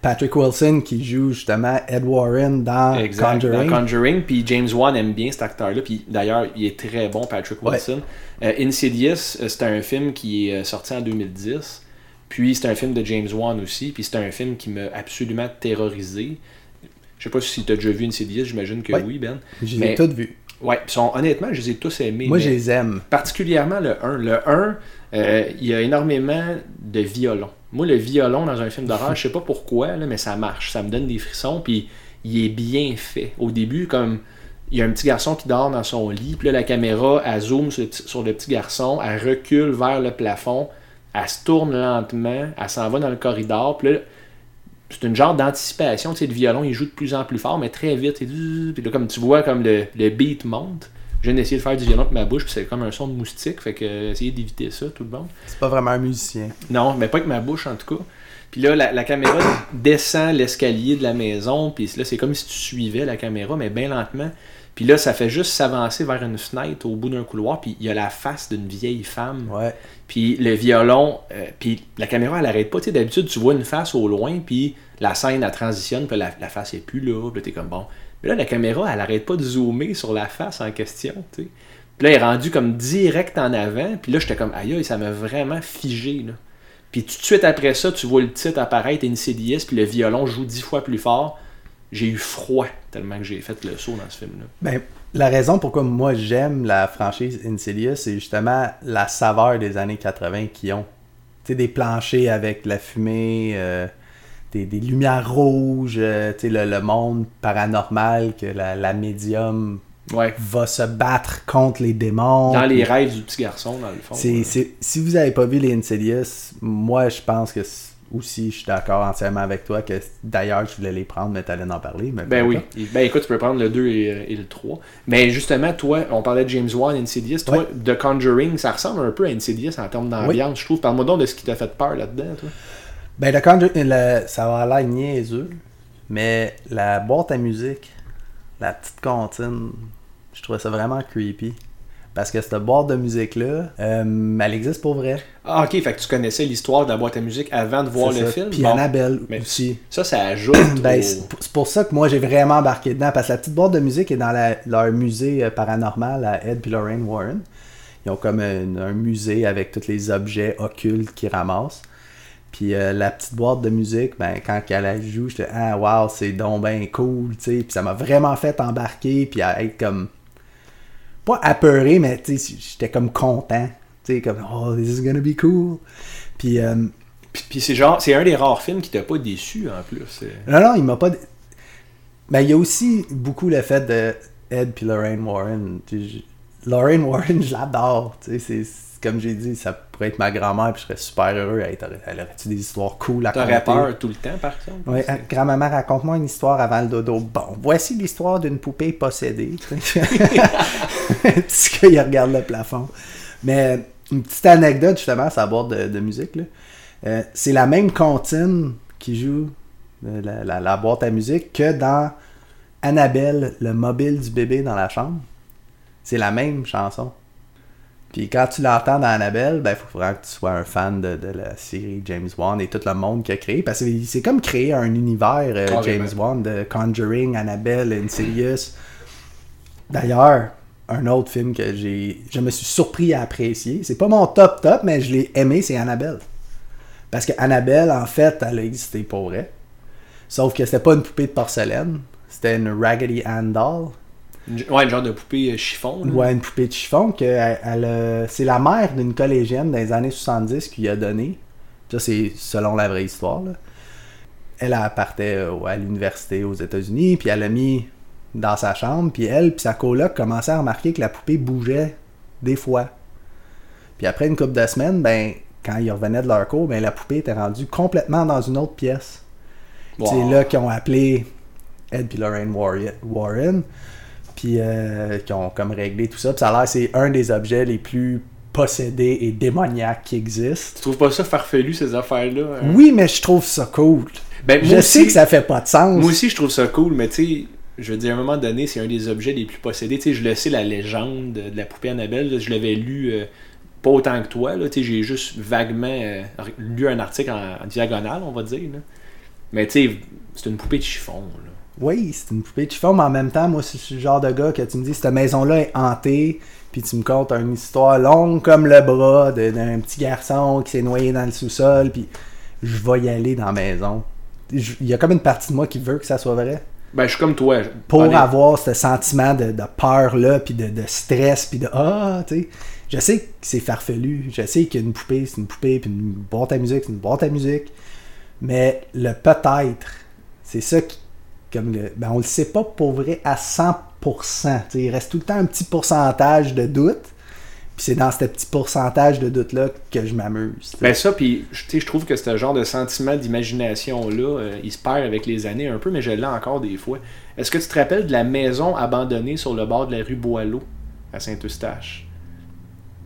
Patrick Wilson qui joue justement Ed Warren dans Exact, Conjuring. dans Conjuring. Puis James Wan aime bien cet acteur-là. Puis d'ailleurs, il est très bon, Patrick Ouais. Wilson. Euh, Insidious, euh, c'est un film qui est euh, sorti en 2010. Puis c'est un film de James Wan aussi. Puis c'est un film qui m'a absolument terrorisé. Je sais pas si tu as déjà vu Insidious, j'imagine que Ouais. oui, Ben. Je les ai toutes vues. Ouais, sont- honnêtement, je les ai tous aimés. Moi, je les aime. Particulièrement le 1. Le 1, euh, il y a énormément de violon. Moi, le violon dans un film d'horreur, je sais pas pourquoi, mais ça marche. Ça me donne des frissons, puis il est bien fait. Au début, comme il y a un petit garçon qui dort dans son lit, puis la caméra, elle zoome sur le, petit, garçon, elle recule vers le plafond, elle se tourne lentement, elle s'en va dans le corridor, puis c'est une genre d'anticipation. Tu sais, le violon, il joue de plus en plus fort, mais très vite. Puis là, comme tu vois, comme le beat monte. Je viens d'essayer de faire du violon avec ma bouche, puis c'est comme un son de moustique. Fait que euh, essayez d'éviter ça, tout le monde. C'est pas vraiment un musicien. Non, mais pas avec ma bouche en tout cas. Puis là, la, la caméra descend l'escalier de la maison, puis là, c'est comme si tu suivais la caméra, mais bien lentement. Puis là, ça fait juste s'avancer vers une fenêtre au bout d'un couloir, puis il y a la face d'une vieille femme. Ouais. Puis le violon, euh, puis la caméra, elle arrête pas. Tu sais, d'habitude, tu vois une face au loin, puis la scène, elle transitionne, puis la, la face est plus là, puis t'es comme bon. Mais là, la caméra, elle arrête pas de zoomer sur la face en question. Puis là, elle est rendue comme direct en avant, puis là, j'étais comme aïe, ça m'a vraiment figé. Puis tout de suite après ça, tu vois le titre apparaître, Insidious, puis le violon joue dix fois plus fort. J'ai eu froid tellement que j'ai fait le saut dans ce film-là. Ben, la raison pourquoi moi j'aime la franchise Insidious, c'est justement la saveur des années 80 qu'ils ont. Tu sais, des planchers avec la fumée, euh, des, des lumières rouges, euh, tu le, le monde paranormal que la, la médium Ouais. va se battre contre les démons. Dans les rêves du petit garçon, dans le fond. c'est- c'est- si vous avez pas vu les Insidious, moi je pense que aussi je suis d'accord entièrement avec toi que d'ailleurs je voulais les prendre mais t'allais en parler. Mais Ben peu oui. Ben écoute, tu peux prendre le 2 et, euh, et le 3. Mais justement, toi, on parlait de James Wan, Insidious. Toi, Ouais. The Conjuring, ça ressemble un peu à Insidious en termes d'ambiance, je trouve. Parle-moi donc de ce qui t'a fait peur là-dedans, toi. Ben, le Conjur- le- ça va l'air niaiseux, mais la boîte à musique, la petite comptine, je trouvais ça vraiment creepy. Parce que cette boîte de musique-là, euh, elle existe pour vrai. Ah, ok, fait que tu connaissais l'histoire de la boîte à musique avant de voir le ça. film? Puis Bon. Annabelle Mais- aussi. Ça, ça ajoute. <clears throat> Ben, au- c'est pour- ça que moi j'ai vraiment embarqué dedans. Parce que la petite boîte de musique est dans la- leur musée euh, paranormal à Ed et Lorraine Warren. Ils ont comme un, un musée avec tous les objets occultes qu'ils ramassent. Puis euh, la petite boîte de musique, ben, quand elle la joue, j'étais Ah wow, c'est donc ben cool, tu sais. Puis ça m'a vraiment fait embarquer, puis à être comme. Pas apeuré, mais tu sais, j'étais comme content. Tu sais, comme Oh, this is gonna be cool. Puis. euh, Puis, puis c'est genre, c'est un des rares films qui t'a pas déçu en plus. Non, non, il m'a pas. Mais il y a aussi beaucoup le fait de Ed puis Lorraine Warren. Lorraine Warren, <laughs> je l'adore. Tu sais, c'est comme j'ai dit, ça pourrait être ma grand-mère puis je serais super heureux. Elle, t'aurais- elle aurait-tu des histoires cool à T'aurais raconter? peur tout le temps, par exemple? Ouais, euh, grand-maman, raconte-moi une histoire avant le dodo. Bon, voici l'histoire d'une poupée possédée. <laughs> Petit qu'il regarde le plafond? Mais une petite anecdote, justement, sur la boîte de, de musique. Euh, c'est la même comptine qui joue euh, la, la- la boîte à musique que dans Annabelle, le mobile du bébé dans la chambre. C'est la même chanson. Puis quand tu l'entends dans Annabelle, ben, il faut vraiment que tu sois un fan de, de la série James Wan et tout le monde qui a créé. Parce que c'est comme créer un univers euh. James Wan de Conjuring, Annabelle, Insidious. D'ailleurs, un autre film que j'ai, je me suis surpris à apprécier. C'est pas mon top top, mais je l'ai aimé, c'est Annabelle. Parce que Annabelle, en fait, elle a existé pour vrai. Sauf que c'était pas une poupée de porcelaine, c'était une Raggedy Ann doll. Ouais, une genre de poupée euh, chiffon. là. Ouais, une poupée de chiffon que elle, elle a- c'est la mère d'une collégienne des années 70 qui lui a donné. Ça, c'est selon la vraie histoire. là. Elle, elle partait euh, à l'université aux États-Unis, puis elle l'a mis dans sa chambre, puis elle, puis sa coloc commençaient à remarquer que la poupée bougeait des fois. Puis après une couple de semaines, ben, quand ils revenaient de leur cours, ben, la poupée était rendue complètement dans une autre pièce. Wow. C'est là qu'ils ont appelé Ed et Lorraine Warren, puis euh, qui ont comme réglé tout ça. Puis ça a l'air c'est un des objets les plus possédés et démoniaques qui existent. Tu trouves pas ça farfelu, ces affaires-là? hein? Oui, mais je trouve ça cool. Ben, je aussi- sais que ça fait pas de sens. Moi aussi, je trouve ça cool, mais tu sais, je veux dire, à un moment donné, c'est un des objets les plus possédés. Tu sais, je le sais, la légende de de la poupée Annabelle, là, je l'avais lu euh, pas autant que toi, là. Tu sais, j'ai juste vaguement euh, lu un article en, en diagonale, on va dire, là. Mais tu sais, c'est une poupée de chiffon, là. Oui, c'est une poupée de chiffon, mais en même temps, moi, c'est le genre de gars que tu me dis, cette maison-là est hantée, puis tu me contes une histoire longue comme le bras d'un petit garçon qui s'est noyé dans le sous-sol, puis je vais y aller dans la maison. Je- Il y a comme une partie de moi qui veut que ça soit vrai. Ben, je suis comme toi. Pour Honnête- avoir ce sentiment de, de peur-là, puis de, de stress, puis de Ah, tu sais. Je sais que c'est farfelu. Je sais qu'une poupée, c'est une poupée, puis une boîte à musique, c'est une boîte à musique. Mais le peut-être, c'est ça qui. Comme le, ben on le sait pas pour vrai à 100%. Tu sais, il reste tout le temps un petit pourcentage de doute. Puis c'est dans ce petit pourcentage de doute-là que je m'amuse. Ben ça, puis je- trouve que ce genre de sentiment d'imagination-là, euh, il se perd avec les années un peu, mais je l'ai encore des fois. Est-ce que tu te rappelles de la maison abandonnée sur le bord de la rue Boileau, à Saint-Eustache?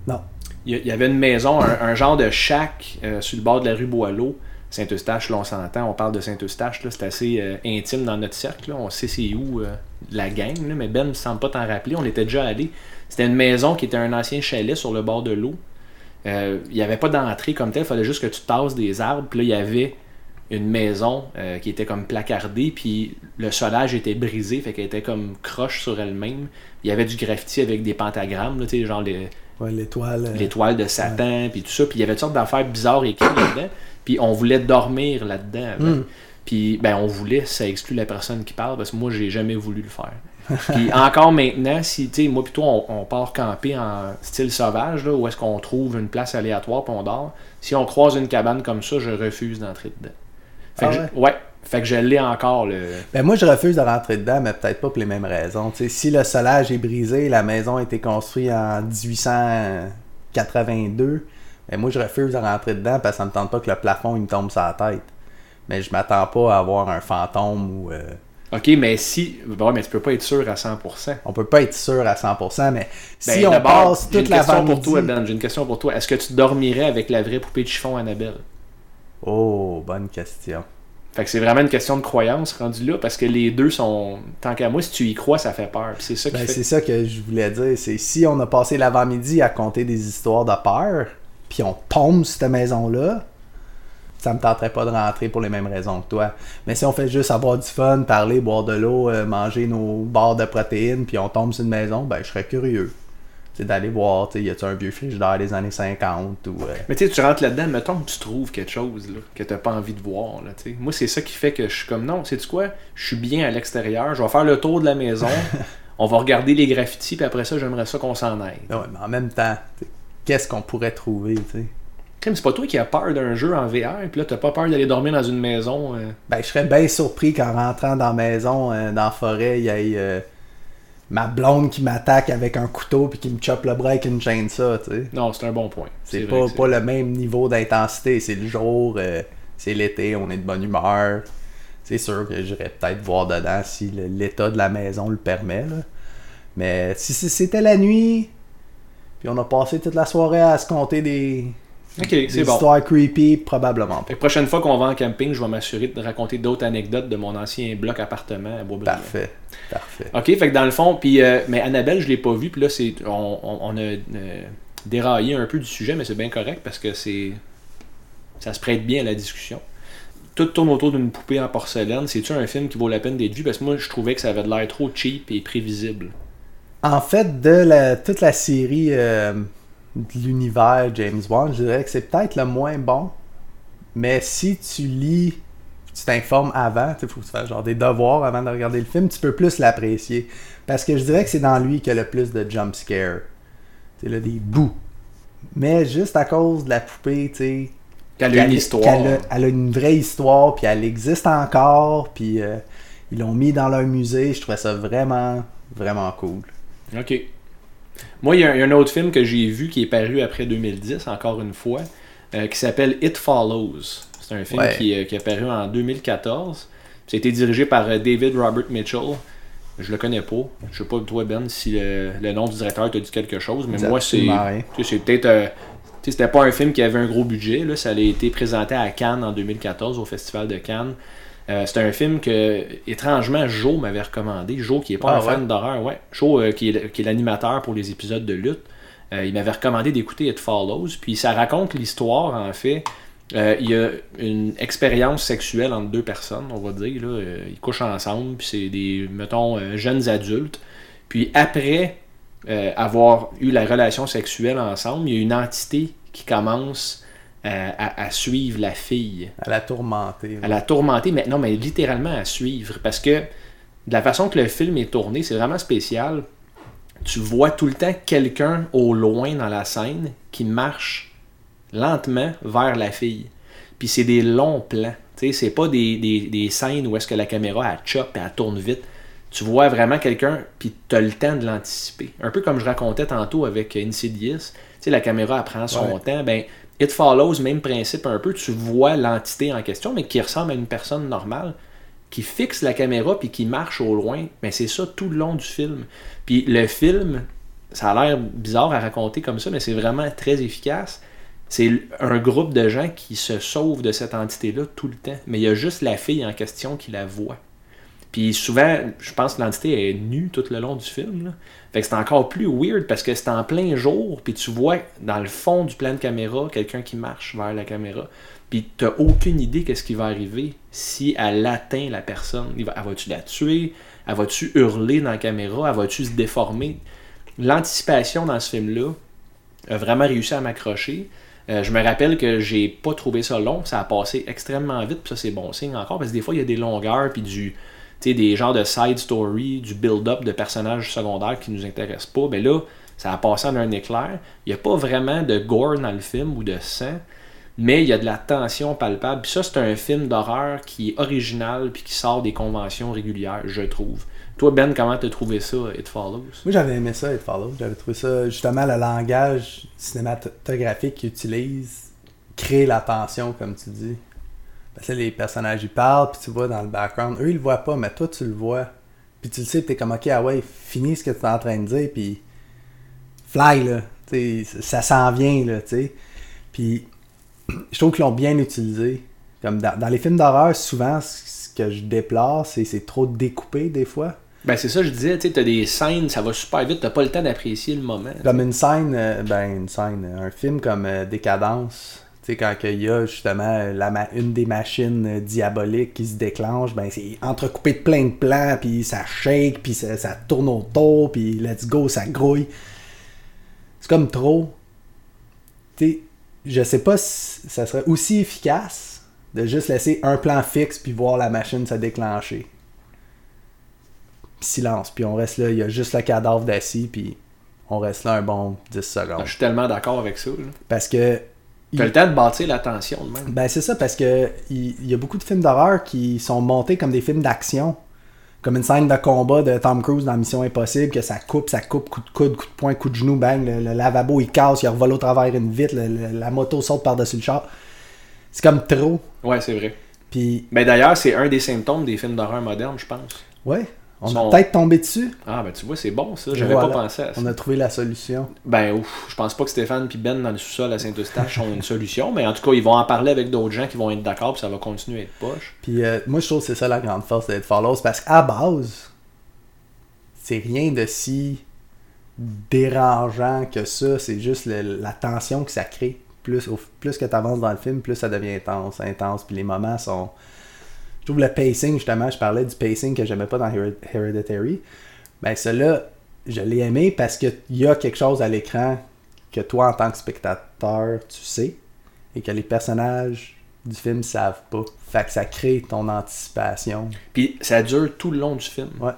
Non. Il y, a- il y avait une maison, un, un genre de shack euh, sur le bord de la rue Boileau. Saint-Eustache, là, on s'entend, on parle de Saint-Eustache, c'est assez euh, intime dans notre cercle, là. on sait c'est où euh, la gang, là, mais Ben ne semble pas t'en rappeler, on était déjà allé. C'était une maison qui était un ancien chalet sur le bord de l'eau. Euh, il n'y avait pas d'entrée comme tel, il fallait juste que tu tasses des arbres. Puis là, il y avait une maison qui était comme placardée, puis le solage était brisé, fait qu'elle était comme croche sur elle-même. Il y avait du graffiti avec des pentagrammes, là, tu sais, genre les, Ouais, l'étoile. euh, l'étoile de Satan, puis tout ça. Puis il y avait toutes sortes d'affaires bizarres écrites <coughs> là-dedans. Puis on voulait dormir là-dedans. avant. Mm. Puis ben on voulait, ça exclut la personne qui parle, parce que moi j'ai jamais voulu le faire. <laughs> Puis encore maintenant, si tu sais, moi plutôt on, on part camper en style sauvage, là, où est-ce qu'on trouve une place aléatoire puis on dort. Si on croise une cabane comme ça, je refuse d'entrer dedans. Fait que Ah je- ouais. Fait que je l'ai encore le. Ben moi, je refuse de rentrer dedans, mais peut-être pas pour les mêmes raisons. Si le solage est brisé, la maison a été construite en 1882, ben moi, je refuse de rentrer dedans parce que ça me tente pas que le plafond il me tombe sur la tête. Mais je m'attends pas à avoir un fantôme ou... euh, Ok, mais si. Bon, mais tu peux pas être sûr à 100%. on peut pas être sûr à 100%, mais si Ben, on d'abord, passe j'ai toute une la question pour toi, Ben. J'ai une question pour toi. Est-ce que tu dormirais avec la vraie poupée de chiffon Annabelle? Oh, bonne question. Fait que c'est vraiment une question de croyance rendu là, parce que les deux sont. Tant qu'à moi, si tu y crois, ça fait peur. C'est ça Ben, fait. c'est ça que je voulais dire. C'est si on a passé l'avant-midi à compter des histoires de peur, puis on tombe sur cette maison-là, ça me tenterait pas de rentrer pour les mêmes raisons que toi. Mais si on fait juste avoir du fun, parler, boire de l'eau, euh, manger nos barres de protéines, puis on tombe sur une maison, ben je serais curieux. C'est d'aller voir, tu y a-tu un vieux frigidaire des années 50 ou. euh, Mais tu sais, tu rentres là-dedans, mettons que tu trouves quelque chose là, que t'as pas envie de voir. Là, tu sais. moi, c'est ça qui fait que je suis comme non, sais-tu quoi? Je suis bien à l'extérieur, je vais faire le tour de la maison, <laughs> on va regarder les graffitis, puis après ça, j'aimerais ça qu'on s'en aille. Ouais, mais en même temps, qu'est-ce qu'on pourrait trouver, tu C'est pas toi qui as peur d'un jeu en VR, puis là, t'as pas peur d'aller dormir dans une maison. euh. Ben, je serais bien surpris qu'en rentrant dans la maison, euh, dans la forêt, il y ait ma blonde qui m'attaque avec un couteau puis qui me chope le bras avec une chaîne ça, tu sais. Non, c'est un bon point. C'est pas, le même niveau d'intensité. C'est le jour, euh, c'est l'été, on est de bonne humeur. C'est sûr que j'irais peut-être voir dedans si l'état de la maison le permet. là. Mais si si c'était la nuit, puis on a passé toute la soirée à se compter des, Ok, c'est bon. histoires creepy, probablement pas. Que prochaine fois qu'on va en camping, je vais m'assurer de raconter d'autres anecdotes de mon ancien bloc appartement à Boisbriand. Parfait, parfait. OK, fait que dans le fond, puis euh, mais Annabelle, je l'ai pas vu, puis là c'est on, on- on a euh, déraillé un peu du sujet, mais c'est bien correct parce que c'est ça se prête bien à la discussion. Tout tourne autour d'une poupée en porcelaine. C'est-tu un film qui vaut la peine d'être vu? Parce que moi, je trouvais que ça avait de l'air trop cheap et prévisible. En fait, de la, toute la série euh, de l'univers James Bond, je dirais que c'est peut-être le moins bon. Mais si tu lis, tu t'informes avant, il faut que tu fasses genre des devoirs avant de regarder le film, tu peux plus l'apprécier. Parce que je dirais que c'est dans lui qu'il y a le plus de jump scare. Sais, là, des bouts. Mais juste à cause de la poupée, tu sais. Qu'elle a une histoire. qu'elle a- Elle a, une vraie histoire, puis elle existe encore, puis euh, ils l'ont mis dans leur musée. Je trouvais ça vraiment, vraiment cool. Ok. Moi, il y, a un- il y a un autre film que j'ai vu qui est paru après 2010, encore une fois, euh, qui s'appelle It Follows. C'est un film Ouais. qui, euh, qui est paru en 2014. Ça a été dirigé par euh, David Robert Mitchell. Je le connais pas. Je sais pas, toi, Ben, si le, le nom du directeur t'a dit quelque chose, mais moi, c'est. C'est peut-être. euh, tu sais, c'était pas un film qui avait un gros budget. Là. Ça a été présenté à Cannes en 2014, au Festival de Cannes. Euh, c'est un film que, étrangement, Joe m'avait recommandé. Joe, qui est pas Ah un fan d'horreur, ouais. Joe, euh, qui est, qui est l'animateur pour les épisodes de lutte, euh, il m'avait recommandé d'écouter It Follows. Puis ça raconte l'histoire, en fait. Il y a une expérience sexuelle entre deux personnes, on va dire. Là. Ils couchent ensemble, puis c'est des, mettons, jeunes adultes. Puis après avoir eu la relation sexuelle ensemble, il y a une entité qui commence euh, à, à suivre la fille Elle a tourmenté. à la tourmenter, mais non, mais littéralement à suivre. Parce que de la façon que le film est tourné, c'est vraiment spécial. Tu vois tout le temps quelqu'un au loin dans la scène qui marche lentement vers la fille. Puis c'est des longs plans. Tu sais, c'est pas des, des- des scènes où est-ce que la caméra elle chope et elle tourne vite. Tu vois vraiment quelqu'un, puis tu as le temps de l'anticiper. Un peu comme je racontais tantôt avec Insidious. Tu sais, la caméra elle prend son Ouais. temps. Ben, It Follows, même principe un peu. Tu vois l'entité en question, mais qui ressemble à une personne normale, qui fixe la caméra puis qui marche au loin. Mais c'est ça tout le long du film. Puis le film, ça a l'air bizarre à raconter comme ça, mais c'est vraiment très efficace. C'est un groupe de gens qui se sauvent de cette entité-là tout le temps. Mais il y a juste la fille en question qui la voit. Puis souvent, je pense que l'entité est nue tout le long du film. Fait que c'est encore plus weird parce que c'est en plein jour, puis tu vois dans le fond du plan de caméra quelqu'un qui marche vers la caméra. Puis t'as aucune idée qu'est-ce qui va arriver si elle atteint la personne. Elle va-tu la tuer? Elle va-tu hurler dans la caméra? Elle va-tu se déformer? L'anticipation dans ce film-là a vraiment réussi à m'accrocher. Euh, je me rappelle que j'ai pas trouvé ça long, ça a passé extrêmement vite, puis ça c'est bon signe encore, parce que des fois il y a des longueurs, puis du, des genres de side story, du build-up de personnages secondaires qui nous intéressent pas. Ben là, ça a passé en un éclair. Il n'y a pas vraiment de gore dans le film ou de sang, mais il y a de la tension palpable. Puis ça, c'est un film d'horreur qui est original puis qui sort des conventions régulières, je trouve. Toi, Ben, comment t'as trouvé ça, It Follows? Moi, j'avais aimé ça, It Follows. J'avais trouvé ça, justement, le langage cinématographique qu'ils utilisent crée la tension, comme tu dis. Parce que les personnages, ils parlent, puis tu vois dans le background. Eux, ils le voient pas, mais toi, tu le vois. Puis tu le sais, puis t'es comme, ok, ah ouais, finis ce que tu es en train de dire, puis fly, là. Ça s'en vient, là, tu sais. Puis <clears throat> je trouve qu'ils l'ont bien utilisé. Comme dans, dans les films d'horreur, souvent, ce que je déplore, c'est c'est trop découpé, des fois. Ben, c'est ça, je disais, tu sais, t'as des scènes, ça va super vite, t'as pas le temps d'apprécier le moment. Comme une scène, euh, ben une scène, un film comme euh, Décadence, sais, quand il y a justement euh, la une des machines euh, diaboliques qui se déclenche, ben c'est entrecoupé de plein de plans, puis ça shake, puis ça, ça tourne autour, puis let's go, ça grouille. C'est comme trop. Tu sais, je sais pas si ça serait aussi efficace de juste laisser un plan fixe puis voir la machine se déclencher. Silence, puis on reste là, il y a juste le cadavre d'assis, puis on reste là un bon 10 secondes. Je suis tellement d'accord avec ça. là. Parce que. T'as le temps de bâtir la tension de même. Ben, c'est ça, parce que il il y, a beaucoup de films d'horreur qui sont montés comme des films d'action. Comme une scène de combat de Tom Cruise dans Mission Impossible, que ça coupe, ça coupe, coup de coude, coup de poing, coup de genou, bang, le, le lavabo il casse, il revole au travers une vitre, le- le- la moto saute par-dessus le char. C'est comme trop. Ouais, c'est vrai. Puis, Mais d'ailleurs, c'est un des symptômes des films d'horreur modernes, je pense. ouais, on Sont- a peut-être tombé dessus. Ah, ben tu vois, c'est bon ça. J'avais Voilà. pas pensé à ça. On a trouvé la solution. Ben, ouf, je pense pas que Stéphane puis Ben dans le sous-sol à Saint-Eustache ont une solution, mais en tout cas, ils vont en parler avec d'autres gens qui vont être d'accord, puis ça va continuer à être poche. Puis euh, moi, je trouve que c'est ça la grande force d'être Follows, parce qu'à base, c'est rien de si dérangeant que ça. C'est juste le- la tension que ça crée. Plus, au- plus que tu avances dans le film, plus ça devient intense, intense. Puis les moments sont. Je trouve le pacing, justement, je parlais du pacing que j'aimais pas dans Hered- Hereditary. Ben, celui-là, je l'ai aimé parce qu'il y a quelque chose à l'écran que toi, en tant que spectateur, tu sais. Et que les personnages du film savent pas. Fait que ça crée ton anticipation. Puis ça dure tout le long du film. Ouais.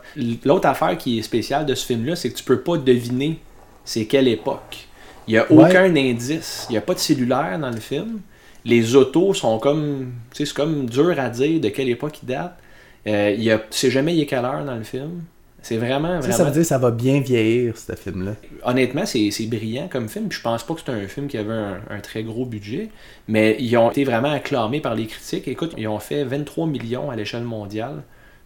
L'autre affaire qui est spéciale de ce film-là, c'est que tu peux pas deviner c'est quelle époque. Il y a Ouais. aucun indice. Il n'y a pas de cellulaire dans le film. Les autos sont comme. C'est comme dur à dire de quelle époque ils datent. Euh, il y a, tu sais jamais il est quelle heure dans le film. C'est vraiment, vraiment. ça veut dire que ça va bien vieillir, ce film-là. Honnêtement, c'est c'est brillant comme film. Puis je pense pas que c'est un film qui avait un, un très gros budget. Mais ils ont été vraiment acclamés par les critiques. Écoute, ils ont fait 23 millions à l'échelle mondiale.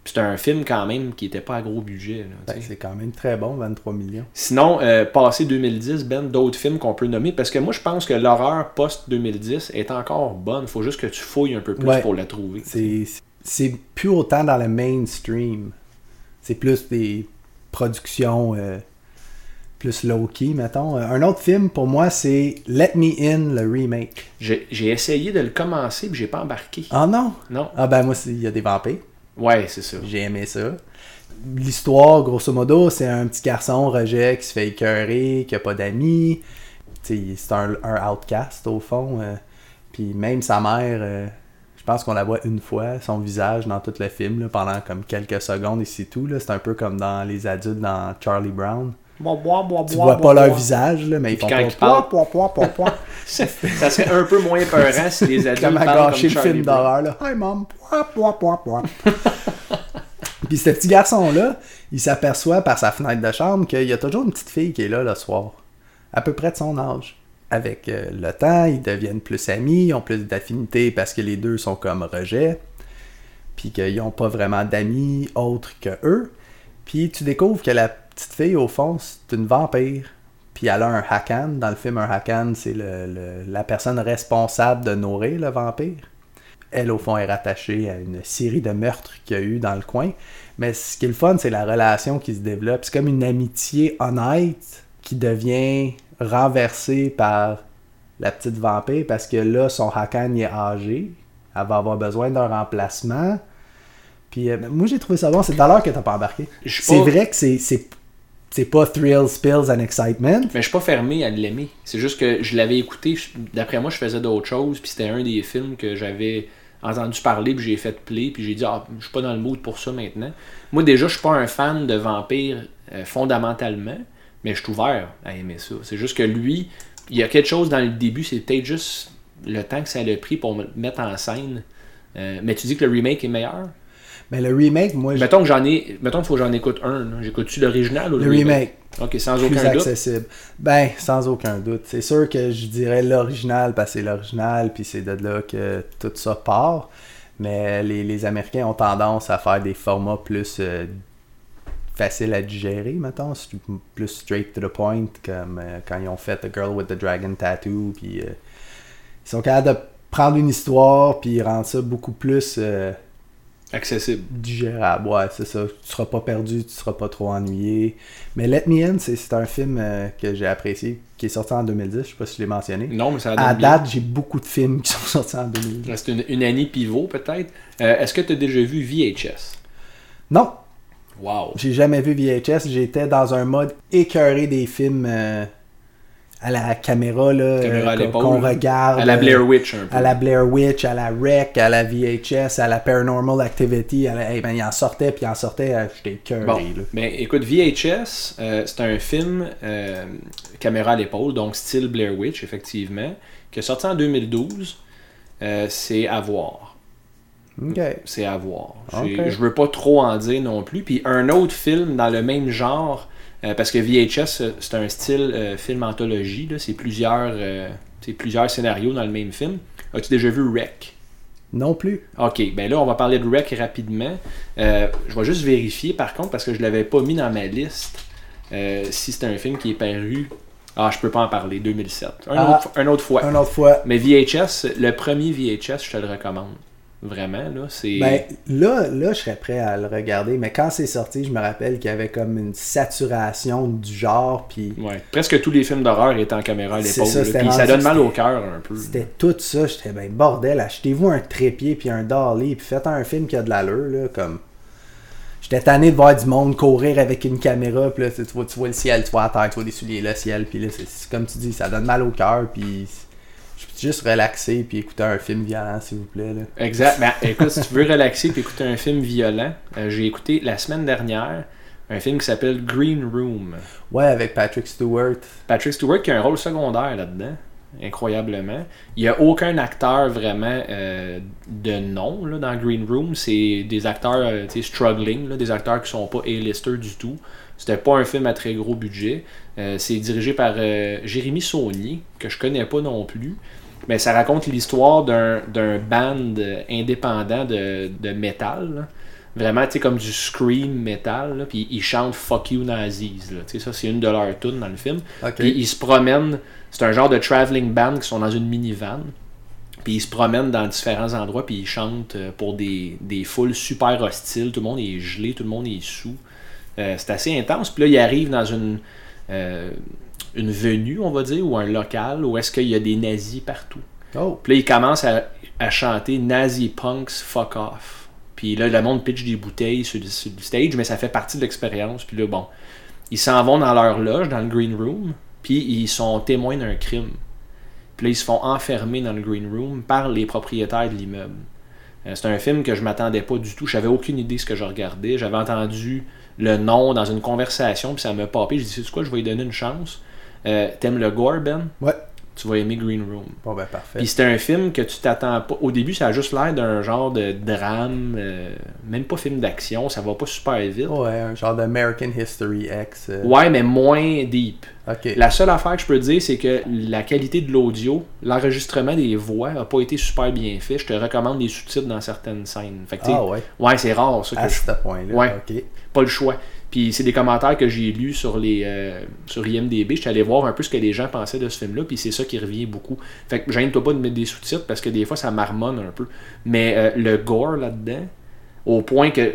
C'est un film quand même qui était pas à gros budget. Ben, c'est quand même très bon, 23 millions. Sinon, euh, passé 2010, Ben, d'autres films qu'on peut nommer. Parce que moi, je pense que l'horreur post-2010 est encore bonne. faut juste que tu fouilles un peu plus Ouais. pour la trouver. C'est plus autant dans le mainstream. C'est plus des productions euh, plus low-key, mettons. Euh, Un autre film, pour moi, c'est Let Me In, le remake. J'ai essayé de le commencer, puis j'ai pas embarqué. Ah non? Non. Ah ben moi, il y a des vampires. Ouais, c'est ça. J'ai aimé ça. L'histoire, grosso modo, c'est un petit garçon rejet qui se fait écœurer, qui a pas d'amis. C'est un, outcast, au fond. euh. Puis même sa mère, euh, je pense qu'on la voit une fois, son visage dans tout le film, pendant comme quelques secondes et c'est tout. C'est un peu comme dans les adultes dans Charlie Brown. Tu vois pas leur visage, là, mais ils font quand pas pouah. <laughs> ça serait un peu moins peurant si les adultes Comment parlent comme le film d'horreur, là. Hi, mom. <laughs> Puis ce petit garçon-là, il s'aperçoit par sa fenêtre de chambre qu'il y a toujours une petite fille qui est là le soir, à peu près de son âge. Avec euh, le temps, ils deviennent plus amis, ils ont plus d'affinité parce que les deux sont comme rejet, puis qu'ils n'ont pas vraiment d'amis autres que eux. Puis tu découvres que la petite fille, au fond, c'est une vampire. Puis elle a un Hakan. Dans le film, un Hakan, c'est la personne responsable de nourrir le vampire. Elle, au fond, est rattachée à une série de meurtres qu'il y a eu dans le coin. Mais ce qui est le fun, c'est la relation qui se développe. C'est comme une amitié honnête qui devient renversée par la petite vampire parce que là, son Hakan est âgé. Elle va avoir besoin d'un remplacement. Puis euh, moi, j'ai trouvé ça bon. C'est à l'heure que t'as pas embarqué. C'est pas- vrai que c'est, c'est, c'est pas thrill, spills and excitement. Mais je suis pas fermé à l'aimer. C'est juste que je l'avais écouté. D'après moi, je faisais d'autres choses. Puis c'était un des films que j'avais entendu parler. Puis j'ai fait play. Puis j'ai dit, ah, je suis pas dans le mood pour ça maintenant. Moi, déjà, je suis pas un fan de vampires euh, fondamentalement. Mais je suis ouvert à aimer ça. C'est juste que lui, il y a quelque chose dans le début. C'est peut-être juste le temps que ça a pris pour me mettre en scène. Euh, mais tu dis que le remake est meilleur? Mais le remake, moi, Mettons que j'en ai. Mettons qu'il faut que j'en écoute un. J'écoute-tu l'original ou le, le remake? Ok, sans plus aucun doute. accessible. Ben, sans aucun doute. C'est sûr que je dirais l'original parce que c'est l'original, puis c'est de là que tout ça part. Mais les, les Américains ont tendance à faire des formats plus euh, faciles à digérer, mettons, plus straight to the point, comme euh, quand ils ont fait The Girl with the Dragon Tattoo, puis euh, ils sont capables de prendre une histoire, puis rendre ça beaucoup plus Accessible. digérable. Ouais, c'est ça. Tu seras pas perdu, tu seras pas trop ennuyé. Mais Let Me In, c'est un film euh, que j'ai apprécié, qui est sorti en 2010. Je sais pas si je l'ai mentionné. Non, mais ça À donne bien. date, j'ai beaucoup de films qui sont <laughs> sortis en 2010. C'est une, une année pivot, peut-être. Euh, Est-ce que tu as déjà vu VHS? Non, Wow. j'ai jamais vu VHS. J'étais dans un mode écœuré des films euh, à la caméra, là, Caméra euh, qu'on- regarde. À la euh, Blair Witch, un peu. à la Blair Witch, à la Rec, à la VHS, à la Paranormal Activity. À la... hey, ben, il en sortait, puis il en sortait, euh, j'étais écœuré. Bon, ben écoute, VHS, euh, c'est un film euh, caméra à l'épaule, donc style Blair Witch, effectivement, qui est sorti en 2012. Euh, c'est à voir. Ok. C'est à voir. J'ai- Ok. Je veux pas trop en dire non plus. Puis un autre film dans le même genre, euh, parce que VHS, euh, c'est un style euh, film anthologie, c'est plusieurs, euh, c'est plusieurs scénarios dans le même film. As-tu déjà vu Wreck? Non plus. Ok, ben là, on va parler de Wreck rapidement. Je vais juste vérifier par contre, parce que je l'avais pas mis dans ma liste, si c'est un film qui est paru. Ah, je peux pas en parler, 2007. Un, Ah. autre, un autre fois. Une autre fois. Mais VHS, le premier VHS, je te le recommande. Vraiment, là. C'est. Ben, là, là, je serais prêt à le regarder, mais quand c'est sorti, je me rappelle qu'il y avait comme une saturation du genre, puis Ouais. Presque tous les films d'horreur étaient en caméra à ça, c'était Puis ça donne mal au cœur un peu. c'était tout ça. J'étais ben bordel, achetez-vous un trépied puis un dolly, puis faites un film qui a de l'allure, là, comme... J'étais tanné de voir du monde courir avec une caméra, puis là, tu vois, tu vois le ciel, tu vois la terre, tu vois des souliers, le ciel, puis là, c'est c'est comme tu dis, ça donne mal au cœur, puis Je peux juste relaxer puis écouter un film violent, s'il vous plaît. Là. Exact. Ben, écoute, si tu veux relaxer et écouter un film violent, euh, j'ai écouté la semaine dernière un film qui s'appelle Green Room. Ouais, avec Patrick Stewart. Patrick Stewart qui a un rôle secondaire là-dedans, incroyablement. Il n'y a aucun acteur vraiment euh, de nom là, dans Green Room. C'est des acteurs euh, struggling, là, des acteurs qui sont pas A-listers du tout. C'était pas un film à très gros budget. Euh, c'est dirigé par euh, Jérémy Saunier, que je connais pas non plus. Mais ça raconte l'histoire d'un band indépendant de, de métal. là. Vraiment, tu sais, comme du scream metal. Puis ils chantent Fuck You Nazis. là. Tu sais, ça, c'est une de leurs tunes dans le film. Puis ils se promènent. C'est un genre de traveling band qui sont dans une minivan. Puis ils se promènent dans différents endroits. Puis ils chantent euh, pour des, des foules super hostiles. Tout le monde est gelé, tout le monde est sous. Euh, c'est assez intense. Puis là, ils arrivent dans une, euh, une venue, on va dire, ou un local où est-ce qu'il y a des nazis partout. Oh, Puis là, ils commencent à, à chanter Nazi Punks Fuck Off. Puis là, le monde pitch des bouteilles sur le, sur le stage, mais ça fait partie de l'expérience. Puis là, bon, ils s'en vont dans leur loge, dans le green room, puis ils sont témoins d'un crime. Puis là, ils se font enfermer dans le green room par les propriétaires de l'immeuble. Euh, c'est un film que je m'attendais pas du tout. J'avais aucune idée de ce que je regardais. J'avais entendu le nom dans une conversation, puis ça m'a papé. Je dis, c'est quoi, je vais lui donner une chance. Euh, T'aimes le gore, Ben? Ouais. Tu vas aimer Green Room. Bon, ben parfait. Puis c'était un film que tu t'attends pas. Au début, ça a juste l'air d'un genre de drame, euh, même pas film d'action, ça va pas super vite. Ouais, un genre d'American History X. euh, Ouais, mais moins deep. La seule affaire que je peux te dire, c'est que la qualité de l'audio, l'enregistrement des voix a pas été super bien fait. Je te recommande des sous-titres dans certaines scènes. Fait que, Ah ouais? ouais, c'est rare ça que À je ce point-là. Ouais. Ok. pas le choix. Puis c'est des commentaires que j'ai lus sur les euh, sur IMDB. J'étais allé voir un peu ce que les gens pensaient de ce film-là, puis c'est ça qui revient beaucoup. Fait que gêne-toi pas de mettre des sous-titres parce que des fois ça marmonne un peu. Mais euh, le gore là-dedans, au point que